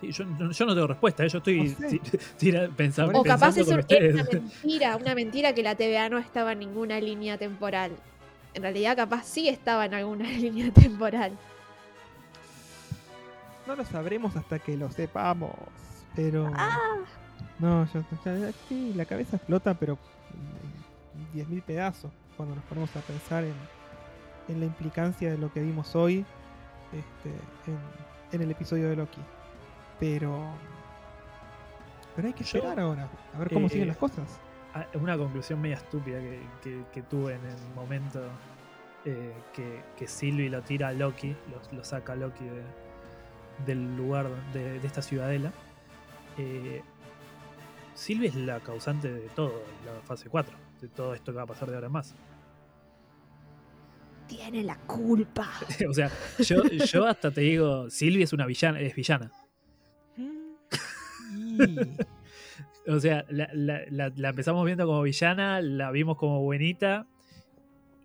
Sí, yo, no- yo no tengo respuesta, ¿eh? yo estoy No sé. ti- <laughs> tira- pensa- O capaz pensando eso era una mentira, una mentira que la TVA no estaba en ninguna línea temporal. En realidad capaz sí estaba en alguna <laughs> línea temporal. No lo sabremos hasta que lo sepamos. Pero. Ah, No, yo, sí, la cabeza explota, pero en 10.000 pedazos cuando nos ponemos a pensar en, en la implicancia de lo que vimos hoy este, en, en el episodio de Loki. Pero. Pero hay que Yo, esperar ahora, a ver cómo eh, siguen las cosas. Ah, Una conclusión media estúpida que, que- que tuve en el momento eh, que, que Sylvie lo tira a Loki, lo, lo saca a Loki de- del lugar de, de esta ciudadela. Eh, Sylvie es la causante de todo, la fase 4, de todo esto que va a pasar de ahora en más. tiene la culpa. <laughs> o sea, yo, yo hasta te digo, Sylvie es una villana, es villana. <laughs> O sea, la, empezamos viendo como villana, la vimos como buenita,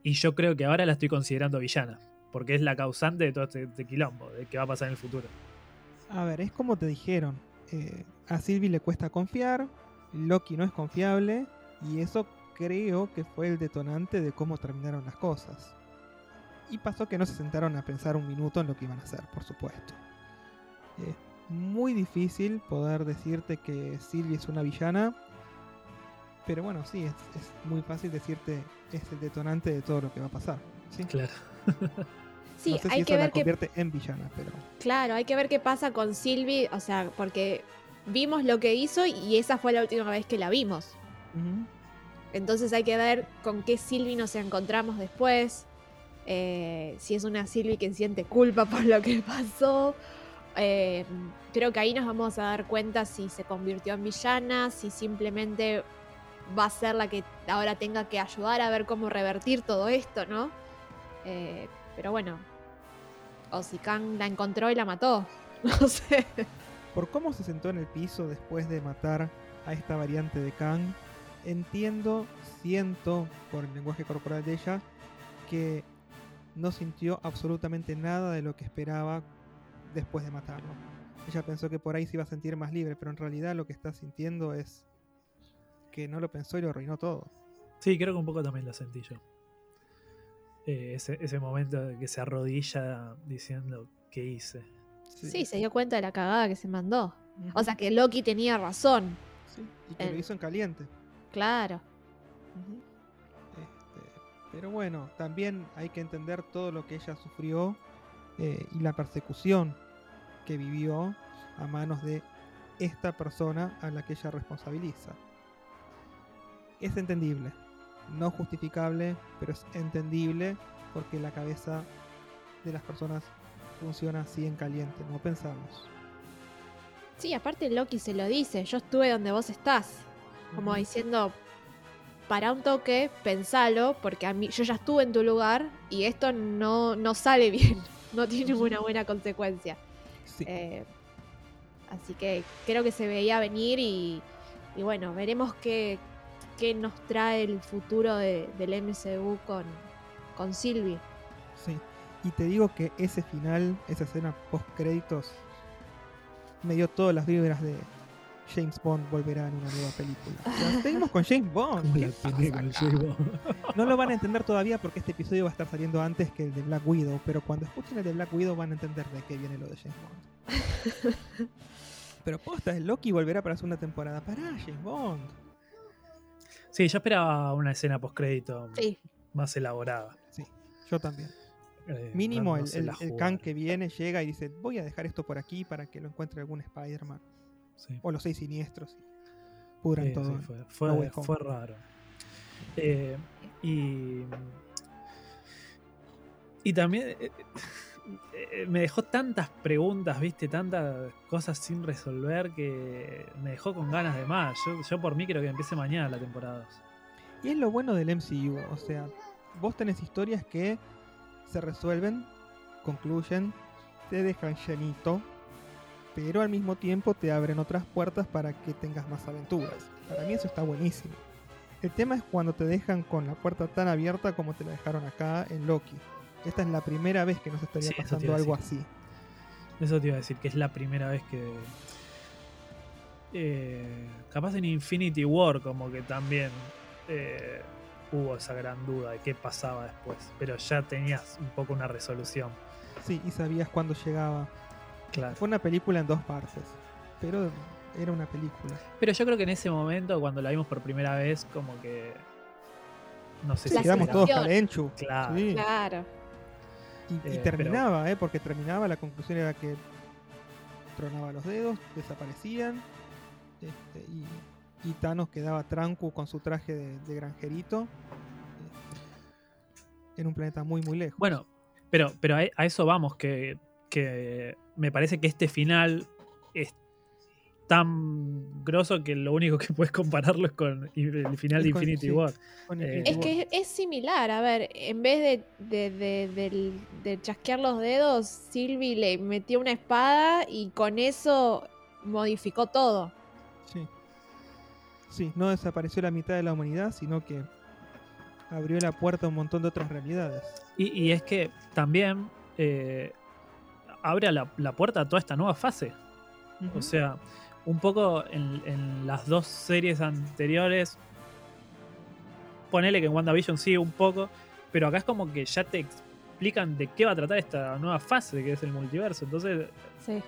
y yo creo que ahora la estoy considerando villana, porque es la causante de todo este, este quilombo, de qué va a pasar en el futuro. A ver, es como te dijeron. eh, a Sylvie le cuesta confiar, Loki no es confiable, y eso creo que fue el detonante de cómo terminaron las cosas. Y pasó que no se sentaron a pensar un minuto en lo que iban a hacer, por supuesto. Es muy difícil poder decirte que Sylvie es una villana, pero bueno, sí, es, es muy fácil decirte es el detonante de todo lo que va a pasar. ¿sí? Claro. Sí, no sé si hay eso que la ver qué convierte en villana, pero... Claro, hay que ver qué pasa con Sylvie, o sea, porque vimos lo que hizo y esa fue la última vez que la vimos. Entonces hay que ver con qué Sylvie nos encontramos después. eh, si es una Sylvie que siente culpa por lo que pasó. Eh, creo que ahí nos vamos a dar cuenta si se convirtió en villana, si simplemente va a ser la que ahora tenga que ayudar a ver cómo revertir todo esto, ¿no? Eh, pero bueno. O si Kang la encontró y la mató. <laughs> No sé. Por cómo se sentó en el piso después de matar a esta variante de Kang, entiendo, siento por el lenguaje corporal de ella, que no sintió absolutamente nada de lo que esperaba después de matarlo. Ella pensó que por ahí se iba a sentir más libre, pero en realidad lo que está sintiendo es que no lo pensó y lo arruinó todo. Sí, creo que un poco también lo sentí yo. Eh, ese, ese momento de que se arrodilla diciendo qué hice. Sí, se dio cuenta de la cagada que se mandó. O sea que Loki tenía razón. Sí, y que lo el- hizo en caliente. Claro. Este, pero bueno, también hay que entender todo lo que ella sufrió eh, y la persecución que vivió a manos de esta persona a la que ella responsabiliza. Es entendible, no justificable, pero es entendible porque la cabeza de las personas funciona así en caliente, no pensamos. Sí, aparte Loki se lo dice, yo estuve donde vos estás. Como diciendo, para un toque, pensalo, porque a mí, yo ya estuve en tu lugar y esto no, no sale bien, no tiene una buena consecuencia. Sí. Eh, así que creo que se veía venir y, y bueno, veremos qué, qué nos trae el futuro de- del MCU con, con Sylvie. Sí, y te digo que ese final, esa escena post créditos, me dio todas las vibras de James Bond volverá en una nueva película. <laughs> Seguimos con James Bond. <laughs> No lo van a entender todavía porque este episodio va a estar saliendo antes que el de Black Widow, pero cuando escuchen el de Black Widow van a entender de qué viene lo de James Bond. <laughs> Pero posta, el Loki volverá para la segunda temporada. Pará, James Bond. Sí, yo esperaba una escena post-crédito Sí, más elaborada. Yo también. Eh, Mínimo no- no el, el. Kang que viene llega y dice, voy a dejar esto por aquí para que lo encuentre algún Spider-Man. Sí. O los seis siniestros. Pudran Sí, todo. sí, fue, fue- No Way Home. fue raro. Eh, y. Y también. eh, eh, me dejó tantas preguntas, viste, tantas cosas sin resolver que me dejó con ganas de más. Yo, yo por mí creo que empiece mañana la temporada 2. Y es lo bueno del MCU, o sea, vos tenés historias que se resuelven, concluyen, te dejan llenito, pero al mismo tiempo te abren otras puertas para que tengas más aventuras. Para mí eso está buenísimo. El tema es cuando te dejan con la puerta tan abierta como te la dejaron acá en Loki. Esta es la primera vez que nos estaría Sí, pasando algo así. Eso te iba a decir, que es la primera vez que. eh, capaz en Infinity War, como que también eh, hubo esa gran duda de qué pasaba después. Pero ya tenías un poco una resolución. Sí, y sabías cuándo llegaba. Claro. Fue una película en dos partes, pero era una película. Pero yo creo que en ese momento, cuando la vimos por primera vez, como que. No sé La si. Quedamos todos calenchu. Claro. Sí. Claro. Y, y Eh, pero- terminaba, ¿eh? Porque terminaba, la conclusión era que tronaba los dedos, desaparecían, este, y, y Thanos quedaba tranco con su traje de, de granjerito este, en un planeta muy, muy lejos. Bueno, pero, pero a, a eso vamos, que, que me parece que este final es tan grosso que lo único que puedes compararlo es con el final de con- Infinity sí. War. Eh, Infinity Es War. que es, es similar, a ver, en vez de, de, de- del- de chasquear los dedos, Sylvie le metió una espada y con eso modificó todo. Sí. Sí, no desapareció la mitad de la humanidad, sino que abrió la puerta a un montón de otras realidades. Y, y es que también eh, abre la, la puerta a toda esta nueva fase. O sea, un poco en, en las dos series anteriores, ponele que en WandaVision sí un poco, pero acá es como que ya te explican de qué va a tratar esta nueva fase que es el multiverso. Entonces, Sí.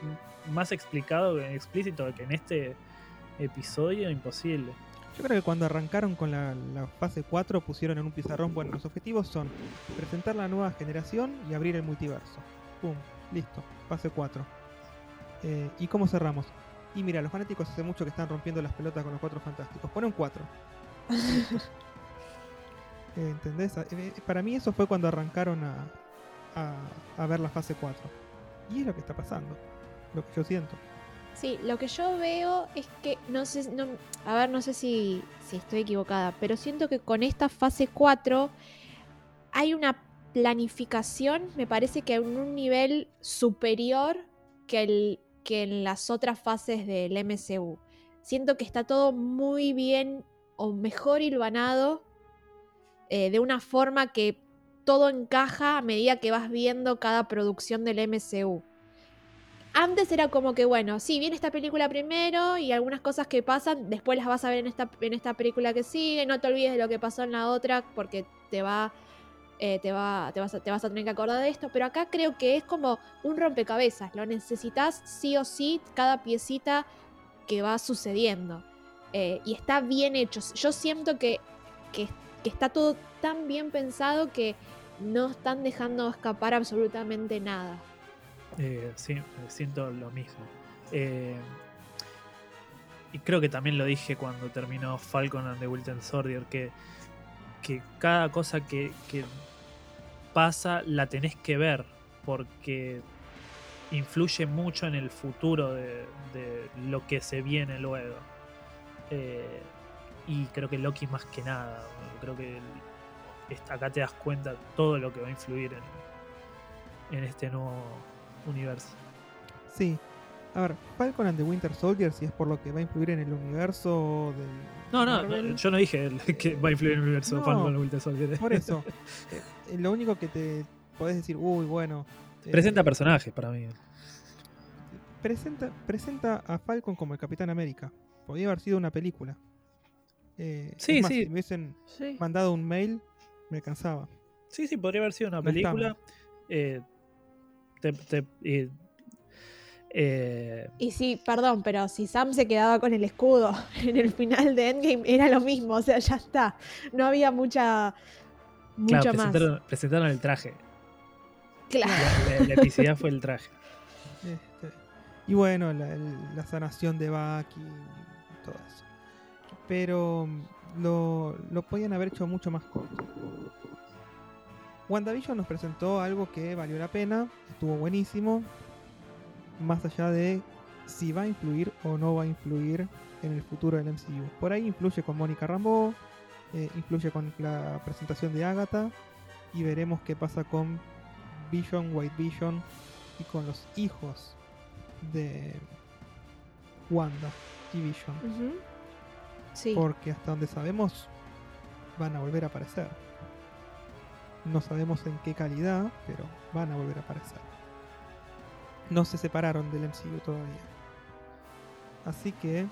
más explicado, explícito que en este episodio, imposible. Yo creo que cuando arrancaron con la, la fase 4 pusieron en un pizarrón, bueno, los objetivos son presentar la nueva generación y abrir el multiverso. Pum, listo, fase 4. Eh, ¿Y cómo cerramos? Y mira, los fanáticos hace mucho que están rompiendo las pelotas con los cuatro fantásticos. Pone un 4. <laughs> Eh, ¿Entendés? Eh, Para mí eso fue cuando arrancaron a, a, a ver la fase 4. Y es lo que está pasando, lo que yo siento. Sí, lo que yo veo es que, no sé, no- a ver, no sé si, si estoy equivocada, pero siento que con esta fase 4 hay una planificación, me parece que en un nivel superior que, el, que en las otras fases del MCU. Siento que está todo muy bien o mejor hilvanado, eh, de una forma que todo encaja a medida que vas viendo cada producción del MCU. Antes era como que, bueno, sí, viene esta película primero y algunas cosas que pasan, después las vas a ver en esta, en esta película que sigue, no te olvides de lo que pasó en la otra porque te va, eh, te, va, te, vas a, te vas a tener que acordar de esto, pero acá creo que es como un rompecabezas, lo necesitas sí o sí, cada piecita que va sucediendo. Eh, y está bien hecho. Yo siento que, que, está todo tan bien pensado que no están dejando escapar absolutamente nada. Eh, sí, siento lo mismo. Y creo que también lo dije cuando terminó Falcon and the Winter Soldier, que, que cada cosa que, pasa la tenés que ver, porque influye mucho en el futuro de, lo que se viene luego. Eh, y creo que Loki más que nada, creo que acá te das cuenta todo lo que va a influir en, en este nuevo universo. Sí. A ver, Falcon and the Winter Soldier, si es por lo que va a influir en el universo del. No, no, Marvel, no, yo no dije <laughs> que va a influir en el universo No, Falcon Winter Soldier. Por eso. <laughs> eh, lo único que te podés decir, uy, bueno. eh, Presenta personajes para mí. presenta, presenta a Falcon como el Capitán América. Podría haber sido una película. Eh, Sí, más, sí. Si me hubiesen Sí. mandado un mail, me cansaba. Sí, sí, podría haber sido una No película. Eh, te- te- eh, Y sí, perdón, pero si Sam se quedaba con el escudo <laughs> en el final de Endgame era lo mismo, o sea, ya está. No había mucha mucho claro, más. presentaron, presentaron el traje. Claro. La, la- la epicidad fue el traje. Este, y bueno, la, la sanación de Bucky y todo eso. Pero mm, lo, lo podían haber hecho mucho más corto. WandaVision nos presentó algo que valió la pena, estuvo buenísimo, más allá de si va a influir o no va a influir en el futuro del MCU. Por ahí influye con Mónica Rambeau, eh, influye con la presentación de Agatha y veremos qué pasa con Vision, White Vision y con los hijos de Wanda y Vision. Sí. Porque hasta donde sabemos van a volver a aparecer. No sabemos en qué calidad, pero van a volver a aparecer. No se separaron del MCU todavía. Así que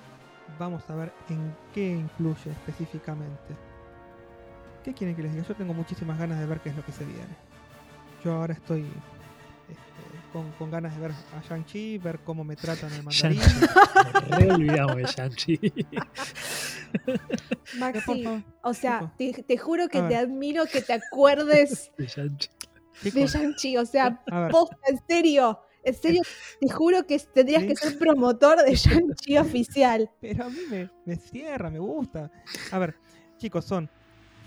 vamos a ver en qué influye específicamente. ¿Qué quieren que les diga? Yo tengo muchísimas ganas de ver qué es lo que se viene. Yo ahora estoy este, con, con ganas de ver a Shang-Chi, ver cómo me tratan el <laughs> mandarín. Re olvidamos de Shang-Chi. <laughs> Maxi, favor, o sea, te, te juro que te admiro que te acuerdes <laughs> De Shang-Chi. de Shang-Chi. O sea, posta, en serio. En serio, te juro que tendrías que ser promotor de <laughs> Shang-Chi oficial. pero a mí me, me cierra, me gusta. A ver, chicos, son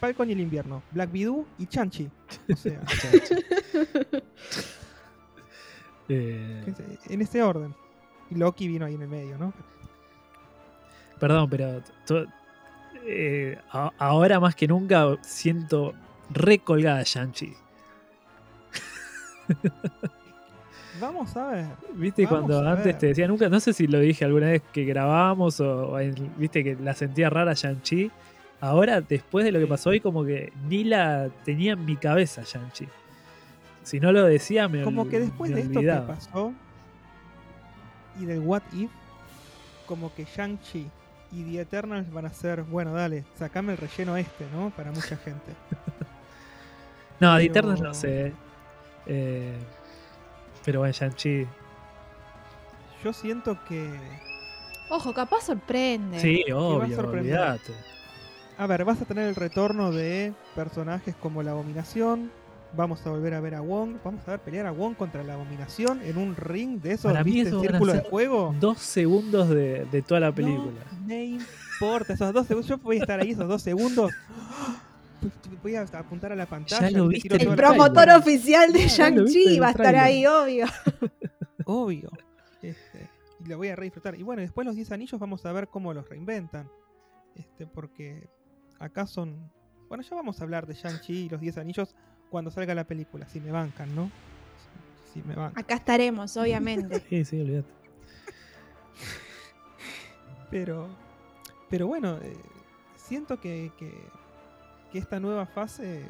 Falcon y el invierno, Black Widow y Chanchi. O sea, <laughs> <laughs> Eh, en ese orden. Y Loki vino ahí en el medio, ¿no? perdón, pero to- eh, a- ahora más que nunca siento recolgada Shang-Chi. Vamos a ver. ¿Viste Vamos cuando antes te decía nunca? No sé si lo dije alguna vez que grabábamos o, o en- viste que la sentía rara Shang-Chi. Ahora, después de lo que pasó hoy, como que ni la tenía en mi cabeza Shang-Chi. Si no lo decía, me Como que después de esto que pasó y del What If, como que Shang-Chi y The Eternals van a ser, bueno, dale, sacame el relleno este, ¿no? Para mucha gente. <laughs> No, pero- Eternals no sé. Eh, pero bueno, Shang-Chi. Yo siento que. Ojo, capaz sorprende. Sí, a obvio, olvídate. A ver, vas a tener el retorno de personajes como la Abominación. Vamos a volver a ver a Wong. Vamos a ver pelear a Wong contra la Abominación en un ring de esos, Para eso Círculo de ser fuego. Dos segundos de, de toda la película. No me importa, esos dos segundos. Yo voy a estar ahí esos dos segundos. <gasps> Voy a apuntar a la pantalla. El la promotor oficial de Shang-Chi va a estar ahí, obvio. <laughs> Obvio. Este, y lo voy a re disfrutar. Y bueno, después los 10 anillos vamos a ver cómo los reinventan. Este, porque acá son. Bueno, ya vamos a hablar de Shang-Chi y los 10 anillos cuando salga la película. Si me bancan, ¿no? Si, si me bancan. Acá estaremos, obviamente. <laughs> Sí, sí, olvídate. Pero. Pero bueno, eh, siento que, que, que esta nueva fase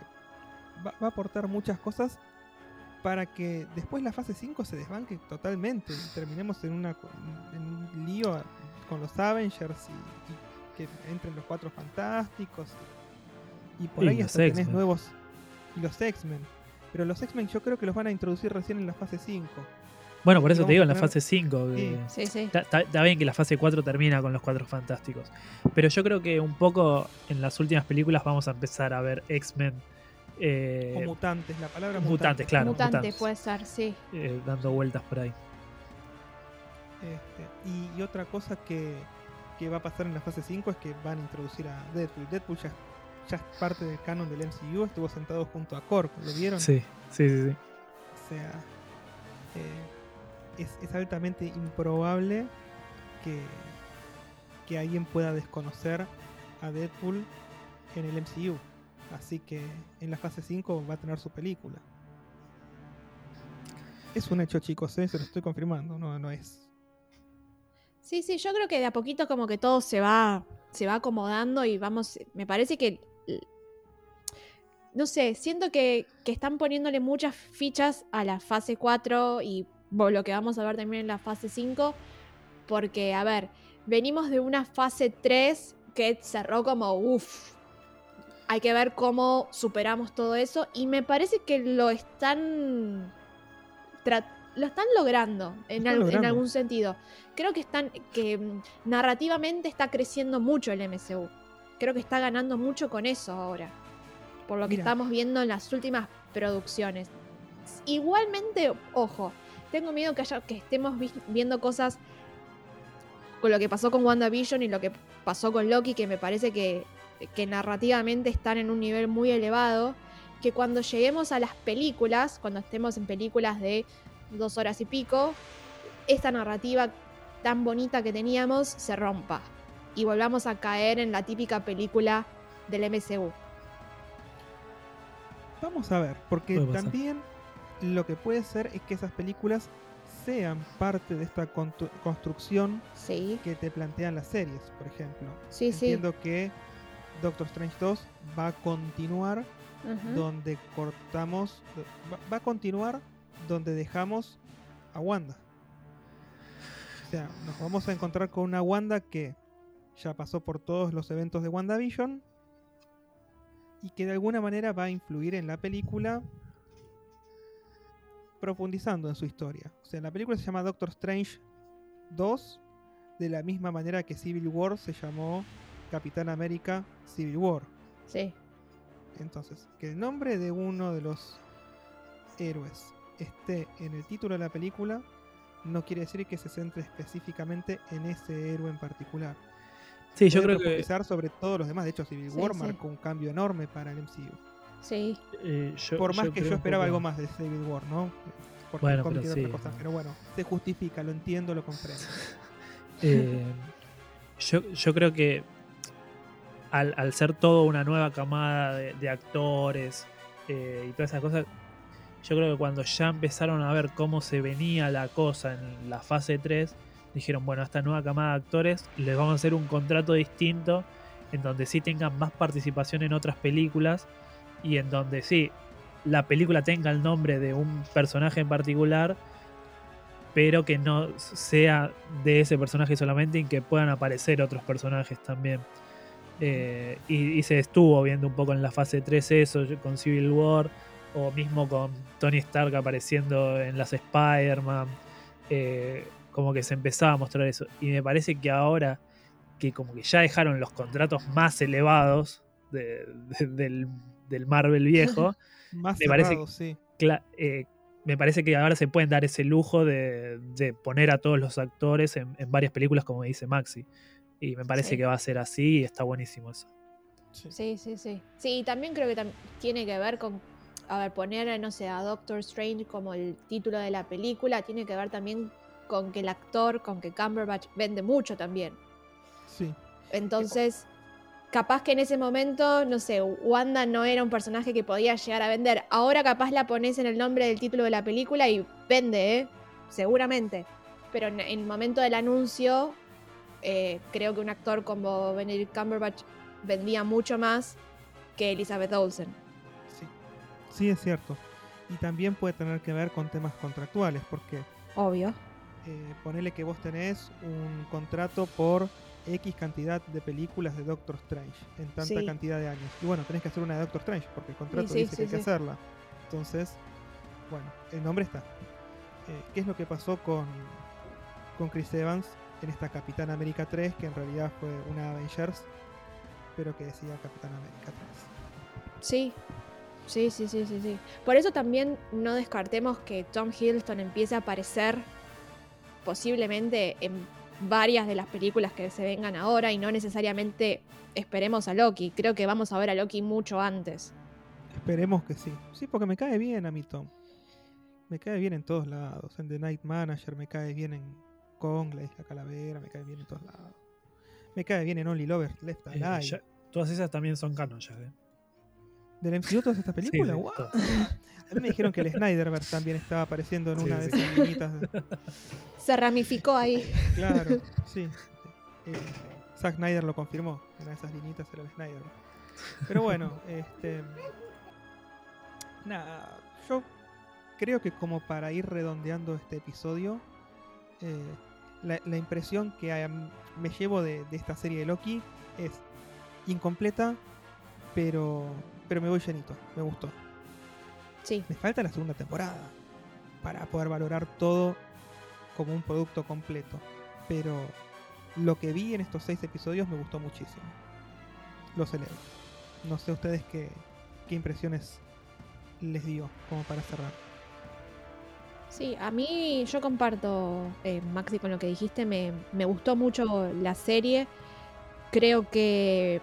va, va a aportar muchas cosas para que después la fase 5 se desbanque totalmente y terminemos en, una, en un lío con los Avengers y, y que entren los cuatro fantásticos y, por Y ahí hasta tenés nuevos y los X-Men. Pero los X-Men yo creo que los van a introducir recién en la fase 5. Bueno, por eso te digo, a en la fase 5. Sí. Sí, sí. Está, bien que la fase 4 termina con los cuatro fantásticos. Pero yo creo que un poco en las últimas películas vamos a empezar a ver X-Men eh, o mutantes, la palabra mutantes, mutantes. claro. Mutante mutantes. puede ser, sí. eh, dando vueltas por ahí. Este, y, y otra cosa que, que va a pasar en la fase 5 es que van a introducir a Deadpool. Deadpool ya, ya es parte del canon del MCU, estuvo sentado junto a Korg, ¿lo vieron? Sí, sí, sí. sí. O sea, eh, es, es altamente improbable que, que alguien pueda desconocer a Deadpool en el MCU. Así que en la fase 5 va a tener su película. Es un hecho, chicos, ¿eh? se lo estoy confirmando, no, no es. Sí, sí, yo creo que de a poquito como que todo se va, se va acomodando y vamos, me parece que, no sé, siento que, que están poniéndole muchas fichas a la fase 4 y lo que vamos a ver también en la fase 5, porque, a ver, venimos de una fase 3 que cerró como, uff, hay que ver cómo superamos todo eso y me parece que lo están, lo están logrando en, algún sentido creo que están que mm, narrativamente está creciendo mucho el MCU. Creo que está ganando mucho con eso ahora. Por lo que estamos viendo en las últimas producciones. Igualmente, ojo, tengo miedo que haya que estemos vi- viendo cosas con lo que pasó con WandaVision y lo que pasó con Loki, que me parece que, que narrativamente están en un nivel muy elevado. Que cuando lleguemos a las películas, cuando estemos en películas de dos horas y pico, esta narrativa tan bonita que teníamos se rompa y volvamos a caer en la típica película del MCU. Vamos a ver, porque también lo que puede ser es que esas películas sean parte de esta constru- construcción Sí, que te plantean las series, por ejemplo. sí, sí. Entiendo que Doctor Strange 2 va a continuar donde cortamos, va a continuar donde dejamos a Wanda. O sea, nos vamos a encontrar con una Wanda que ya pasó por todos los eventos de WandaVision y que de alguna manera va a influir en la película profundizando en su historia. O sea, la película se llama Doctor Strange 2 de la misma manera que Civil War se llamó Capitán América Civil War. Sí. Entonces, que el nombre de uno de los héroes esté en el título de la película no quiere decir que se centre específicamente en ese héroe en particular. Sí, yo creo que. sobre todos los demás. De hecho, Civil Sí, War sí. marcó un cambio enorme para el MCU. Sí. eh, yo- Por más que yo esperaba poco- algo más de Civil War, ¿no? Porque Bueno, pero sí. cosa. Pero bueno, se justifica, lo entiendo, lo comprendo. <laughs> Eh, yo, yo creo que al, al ser todo una nueva camada de, de actores eh, y todas esas cosas, yo creo que cuando ya empezaron a ver cómo se venía la cosa en la fase 3, dijeron, bueno, a esta nueva camada de actores les vamos a hacer un contrato distinto en donde sí tengan más participación en otras películas y en donde sí la película tenga el nombre de un personaje en particular, pero que no sea de ese personaje solamente y que puedan aparecer otros personajes también. Eh, y, se estuvo viendo un poco en la fase 3 eso, con Civil War, o mismo con Tony Stark apareciendo en las Spider-Man. eh, como que se empezaba a mostrar eso. Y me parece que ahora que como que ya dejaron los contratos más elevados de- del, del Marvel viejo, <laughs> Más Me parece- cerrado, sí. cla- eh, me parece que ahora se pueden dar ese lujo de, de poner a todos los actores en, en varias películas, como dice Maxi. Y me parece Sí. que va a ser así y está buenísimo eso. Sí. Sí, sí, sí. Sí, y también creo que tam- tiene que ver con, a ver, poner, no sé, a Doctor Strange como el título de la película, tiene que ver también con que el actor, con que Cumberbatch vende mucho también. Sí. Entonces, capaz que en ese momento, no sé, Wanda no era un personaje que podía llegar a vender. Ahora capaz la pones en el nombre del título de la película y vende, ¿eh? Seguramente. Pero en el momento del anuncio, eh, creo que un actor como Benedict Cumberbatch vendía mucho más que Elizabeth Olsen. Sí. Sí, es cierto. Y también puede tener que ver con temas contractuales, porque Obvio. eh, ponele que vos tenés un contrato por X cantidad de películas de Doctor Strange en tanta Sí. cantidad de años. Y bueno, tenés que hacer una de Doctor Strange porque el contrato sí, dice sí, que hay que hacerla. Entonces, bueno, el nombre está. Eh, ¿Qué es lo que pasó con, con Chris Evans en esta Capitán América 3, que en realidad fue una Avengers, pero que decía Capitán América 3? Sí. Sí, sí, sí, sí, sí. Por eso también no descartemos que Tom Hiddleston empiece a aparecer posiblemente en varias de las películas que se vengan ahora y no necesariamente esperemos a Loki. Creo que vamos a ver a Loki mucho antes. Esperemos que sí. Sí, porque me cae bien a mí Tom. Me cae bien en todos lados. En The Night Manager, me cae bien en Kong, la Isla Calavera, me cae bien en todos lados. Me cae bien en Only Lovers Left Eh, Alive. ya- todas esas también son canon ya. ¿eh? ¿Del MCU todas estas películas? Sí, todas. <laughs> A mí me dijeron que el Snyderverse también estaba apareciendo en Sí, una de esas linitas. de- Se ramificó ahí. Claro, sí. Eh, Zack Snyder lo confirmó. Una de esas linitas era el Snyder. Pero bueno, <laughs> este. Nada, yo creo que como para ir redondeando este episodio, eh, la, la impresión que me llevo de, de esta serie de Loki es incompleta, pero, pero me voy llenito, me gustó. Sí, Me falta la segunda temporada para poder valorar todo como un producto completo. Pero lo que vi en estos seis episodios me gustó muchísimo. Lo celebro. No sé ustedes qué, qué impresiones les dio como para cerrar. sí, a mí yo comparto, eh, Maxi, con lo que dijiste, me, me gustó mucho la serie. Creo que,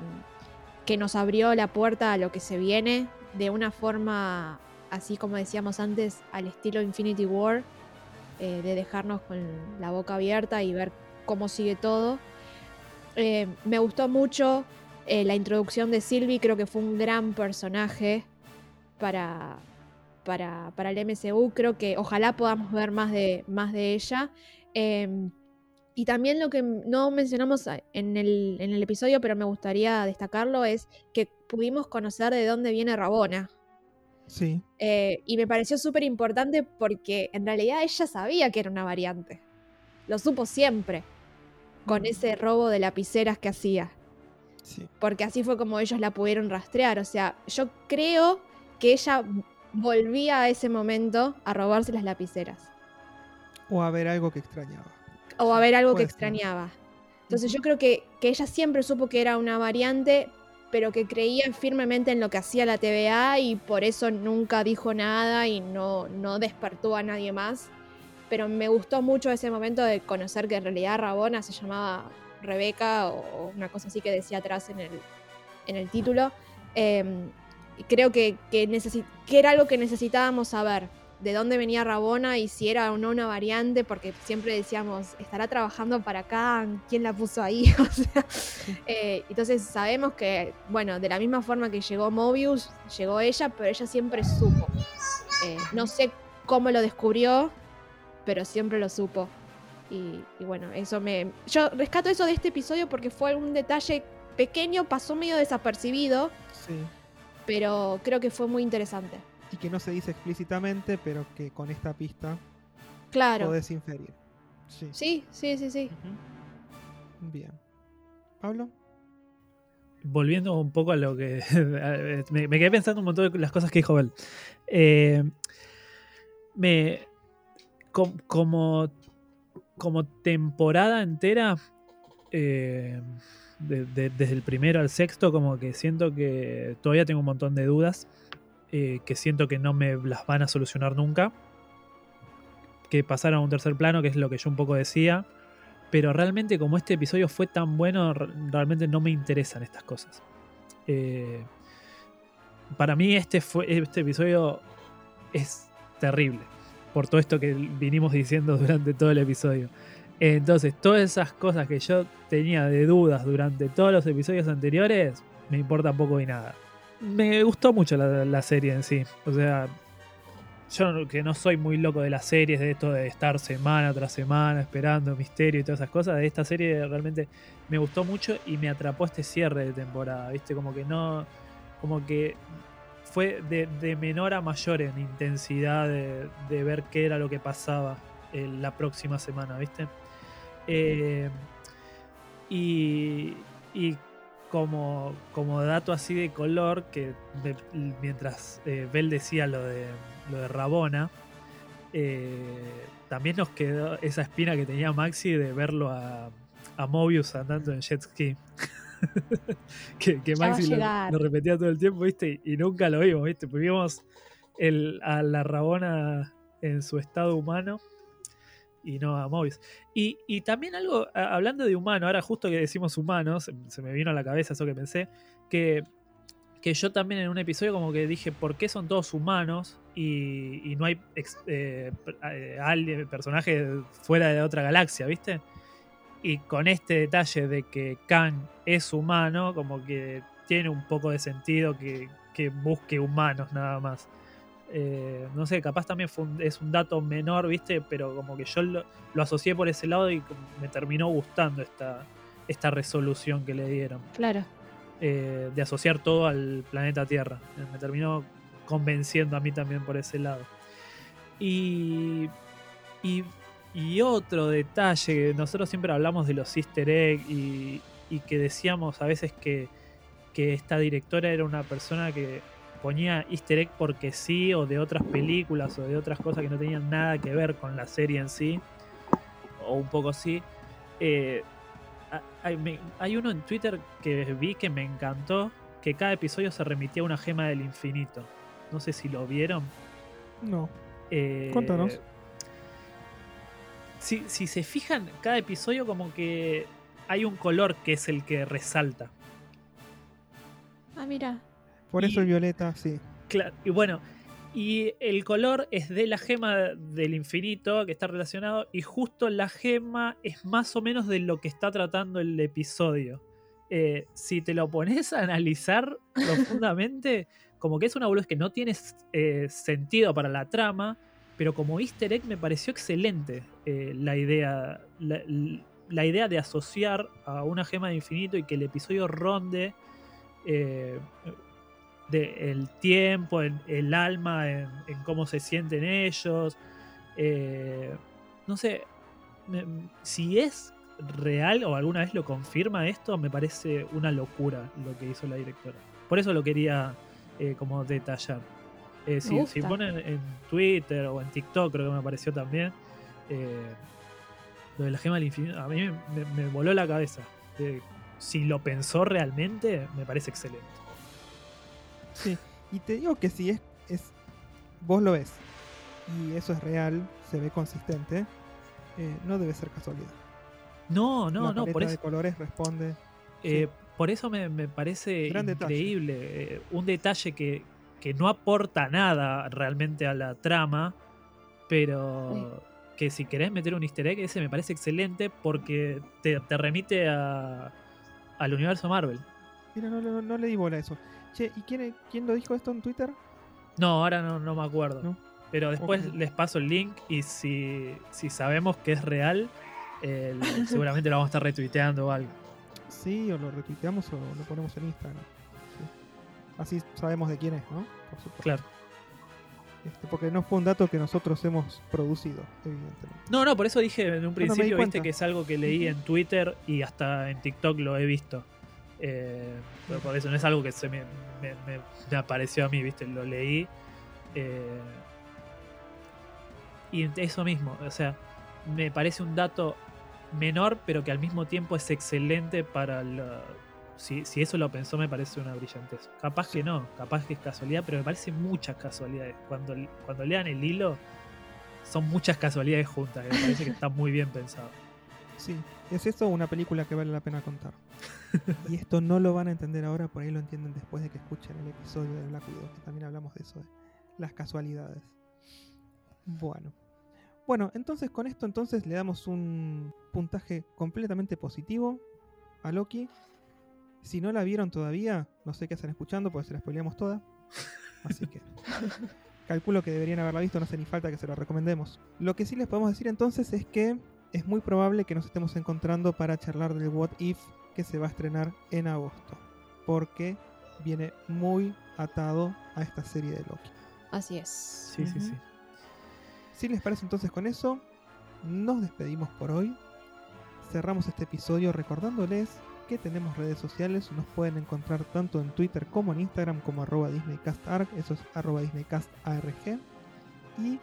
que nos abrió la puerta a lo que se viene de una forma, así como decíamos antes, al estilo Infinity War, eh, de dejarnos con la boca abierta y ver cómo sigue todo. Eh, me gustó mucho eh, la introducción de Sylvie, creo que fue un gran personaje para, para, para el MCU. Creo que ojalá podamos ver más de, más de ella. Y también lo que no mencionamos en el, en el episodio, pero me gustaría destacarlo, es que pudimos conocer de dónde viene Rabona. Sí, Eh, y me pareció súper importante porque en realidad ella sabía que era una variante. lo supo siempre con ese robo de lapiceras que hacía. Sí. Porque así fue como ellos la pudieron rastrear. O sea, yo creo que ella volvía a ese momento a robarse las lapiceras. O a ver algo que extrañaba. O a ver algo que extrañaba. Entonces yo creo que, que ella siempre supo que era una variante, pero que creía firmemente en lo que hacía la TVA y por eso nunca dijo nada y no, no despertó a nadie más. Pero me gustó mucho ese momento de conocer que en realidad Rabona se llamaba Rebeca o, una cosa así que decía atrás en el, en el título. Eh, y creo que, que, que era algo que necesitábamos saber. De dónde venía Rabona y si era o no una variante, porque siempre decíamos, ¿estará trabajando para acá? ¿Quién la puso ahí? <laughs> O sea, eh, entonces sabemos que, bueno, de la misma forma que llegó Mobius, llegó ella, pero ella siempre supo. Eh, no sé cómo lo descubrió, pero siempre lo supo. Y, y bueno, eso me. Yo rescato eso de este episodio porque fue un detalle pequeño, pasó medio desapercibido, Sí. pero creo que fue muy interesante. Y que no se dice explícitamente, pero que con esta pista Claro. podés inferir. Sí. Sí, sí, sí, sí. Bien. ¿Pablo? volviendo un poco a lo que. <laughs> me, me quedé pensando un montón de las cosas que dijo Bel. Eh, me. com- como. Como temporada entera. eh, de- de- desde el primero al sexto, como que siento que todavía tengo un montón de dudas. Eh, que siento que no me las van a solucionar nunca. Que pasaron a un tercer plano, que es lo que yo un poco decía. Pero realmente como este episodio fue tan bueno, re- realmente no me interesan estas cosas. Eh, para mí este, fue, este episodio es terrible. Por todo esto que vinimos diciendo durante todo el episodio. Entonces, todas esas cosas que yo tenía de dudas durante todos los episodios anteriores, me importa poco y nada. Me gustó mucho la, serie en sí. O sea, yo que no soy muy loco de las series, de esto de estar semana tras semana esperando misterio y todas esas cosas, de esta serie realmente me gustó mucho y me atrapó este cierre de temporada, ¿viste? Como que no, como que fue de, menor a mayor en intensidad de, ver qué era lo que pasaba eh, la próxima semana, ¿viste? Eh, y como, como dato así de color, que de- mientras eh, Bell decía lo de, lo de Rabona, eh, también nos quedó esa espina que tenía Maxi de verlo a, a Mobius andando en jet ski. <laughs> que Maxi lo repetía todo el tiempo, ¿viste? Y nunca lo vimos, ¿viste? Pues vimos el, a la Rabona en su estado humano y no a Mobius. Y, y también algo, hablando de humano, ahora justo que decimos humanos, se, me vino a la cabeza eso que pensé, que, que yo también en un episodio como que dije, ¿por qué son todos humanos y, y no hay ex- eh, eh, personajes fuera de otra galaxia, viste? Y con este detalle de que Kang es humano, como que tiene un poco de sentido que, que busque humanos nada más. Eh, no sé, capaz también fue un- es un dato menor, ¿viste? Pero como que yo lo, lo asocié por ese lado y me terminó gustando esta, esta resolución que le dieron. Claro. eh, de asociar todo al planeta Tierra. Eh, Me terminó convenciendo a mí también por ese lado. Y, y, y otro detalle, nosotros siempre hablamos de los easter egg y, y que decíamos a veces que, que esta directora era una persona que ponía easter egg porque sí, o de otras películas, o de otras cosas que no tenían nada que ver con la serie en sí, o un poco sí. Eh, a- hay, me- hay uno en Twitter que vi que me encantó, que cada episodio se remitía a una gema del infinito. No sé si lo vieron. No. Eh, Cuéntanos. Si, si se fijan, cada episodio como que hay un color que es el que resalta. Ah, mira. Por Y- eso el violeta, sí. Y bueno, y el color es de la gema del infinito que está relacionado y justo la gema es más o menos de lo que está tratando el episodio. Eh, si te lo pones a analizar <laughs> profundamente, como que es una boludez que no tiene eh, sentido para la trama, pero como easter egg me pareció excelente eh, la idea la, la idea de asociar a una gema de infinito y que el episodio ronde de el tiempo, en el alma, en, en cómo se sienten ellos. eh, no sé, si es real o alguna vez lo confirma esto, me parece una locura lo que hizo la directora. Por eso lo quería eh, como detallar. Eh, si, si ponen en Twitter o en TikTok, creo que me apareció también, lo de la gema del infinito, a mí me, me- me voló la cabeza. Si lo pensó realmente, me parece excelente. Sí, y te digo que si es, es vos lo ves y eso es real, se ve consistente, eh, no debe ser casualidad. No, no, La no, por eso. de colores responde. Eh, por eso me, me parece Gran detalle. increíble. eh, un detalle que, que no aporta nada realmente a la trama, pero que si querés meter un easter egg, ese me parece excelente porque te, te remite a, al universo Marvel. Mira, no, no, no le di bola a eso. Che, ¿y quién, quién lo dijo esto en Twitter? No, ahora no, no me acuerdo. ¿No? Pero después les paso el link y si, si sabemos que es real, eh, <laughs> seguramente lo vamos a estar retuiteando o algo. Sí, o lo retuiteamos o lo ponemos en Instagram. Sí. Así sabemos de quién es, ¿no? Por supuesto. Claro. Este, porque no fue un dato que nosotros hemos producido, evidentemente. No, no, por eso dije en un principio, viste, que es algo que leí en Twitter y hasta en TikTok lo he visto. Eh, pero por eso no es algo que se me, me- me- me apareció a mí, viste, lo leí. eh, y eso mismo, o sea, me parece un dato menor, pero que al mismo tiempo es excelente para la- Si, si eso lo pensó, me parece una brillantez. Capaz que no, capaz que es casualidad, pero me parece muchas casualidades. Cuando, cuando lean el hilo, son muchas casualidades juntas. que Me parece que está muy bien pensado. Sí, es eso una película que vale la pena contar. <laughs> y esto no lo van a entender ahora, por ahí lo entienden después de que escuchen el episodio de Black Widow, que también hablamos de eso, de las casualidades. Bueno. Bueno, entonces con esto entonces le damos un puntaje completamente positivo a Loki. Si no la vieron todavía, no sé qué hacen escuchando, porque se la spoileamos toda. Así que <laughs> calculo que deberían haberla visto, no hace ni falta que se lo recomendemos. Lo que sí les podemos decir entonces es que es muy probable que nos estemos encontrando para charlar del What If que se va a estrenar en agosto. Porque viene muy atado a esta serie de Loki. Así es. Sí, sí, sí. Si les parece entonces con eso, nos despedimos por hoy. Cerramos este episodio recordándoles que tenemos redes sociales. Nos pueden encontrar tanto en Twitter como en Instagram como arroba DisneyCastArg. Eso es arroba DisneyCastARG. Y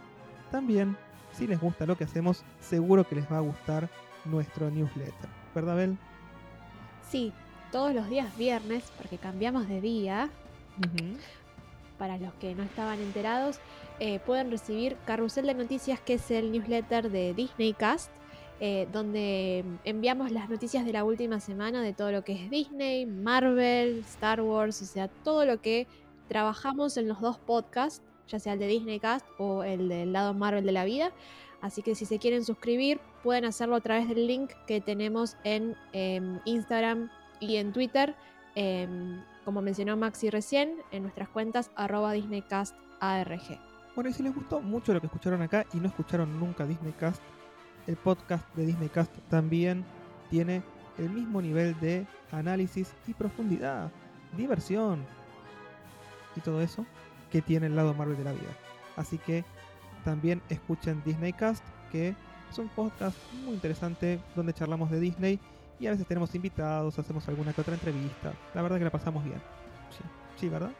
también, si les gusta lo que hacemos, seguro que les va a gustar nuestro newsletter. ¿Verdad, Bel? Sí, todos los días viernes, porque cambiamos de día, para los que no estaban enterados, eh, pueden recibir Carrusel de Noticias, que es el newsletter de Disney Cast, eh, donde enviamos las noticias de la última semana de todo lo que es Disney, Marvel, Star Wars, o sea, todo lo que trabajamos en los dos podcasts, ya sea el de Disney Cast o el del lado Marvel de la vida. Así que si se quieren suscribir, pueden hacerlo a través del link que tenemos en em, Instagram y en Twitter. em, como mencionó Maxi recién, en nuestras cuentas arroba DisneyCastARG. Bueno, y si les gustó mucho lo que escucharon acá y no escucharon nunca Disneycast, el podcast de Disneycast también tiene el mismo nivel de análisis y profundidad, diversión y todo eso que tiene el lado Marvel de la vida. Así que también escuchen Disneycast, que es un podcast muy interesante donde charlamos de Disney y a veces tenemos invitados, hacemos alguna que otra entrevista. La verdad que la pasamos bien. Sí, sí ¿verdad?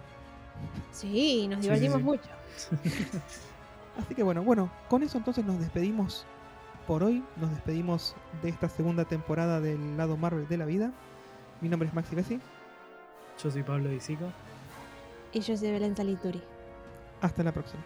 Sí, nos Sí, divertimos sí, sí. mucho. <laughs> Así que bueno, bueno, con eso entonces nos despedimos por hoy. Nos despedimos de esta segunda temporada del lado Marvel de la vida. Mi nombre es Maxi Bessi. Yo soy Pablo Disico. Y yo soy Belén Salituri. Hasta la próxima.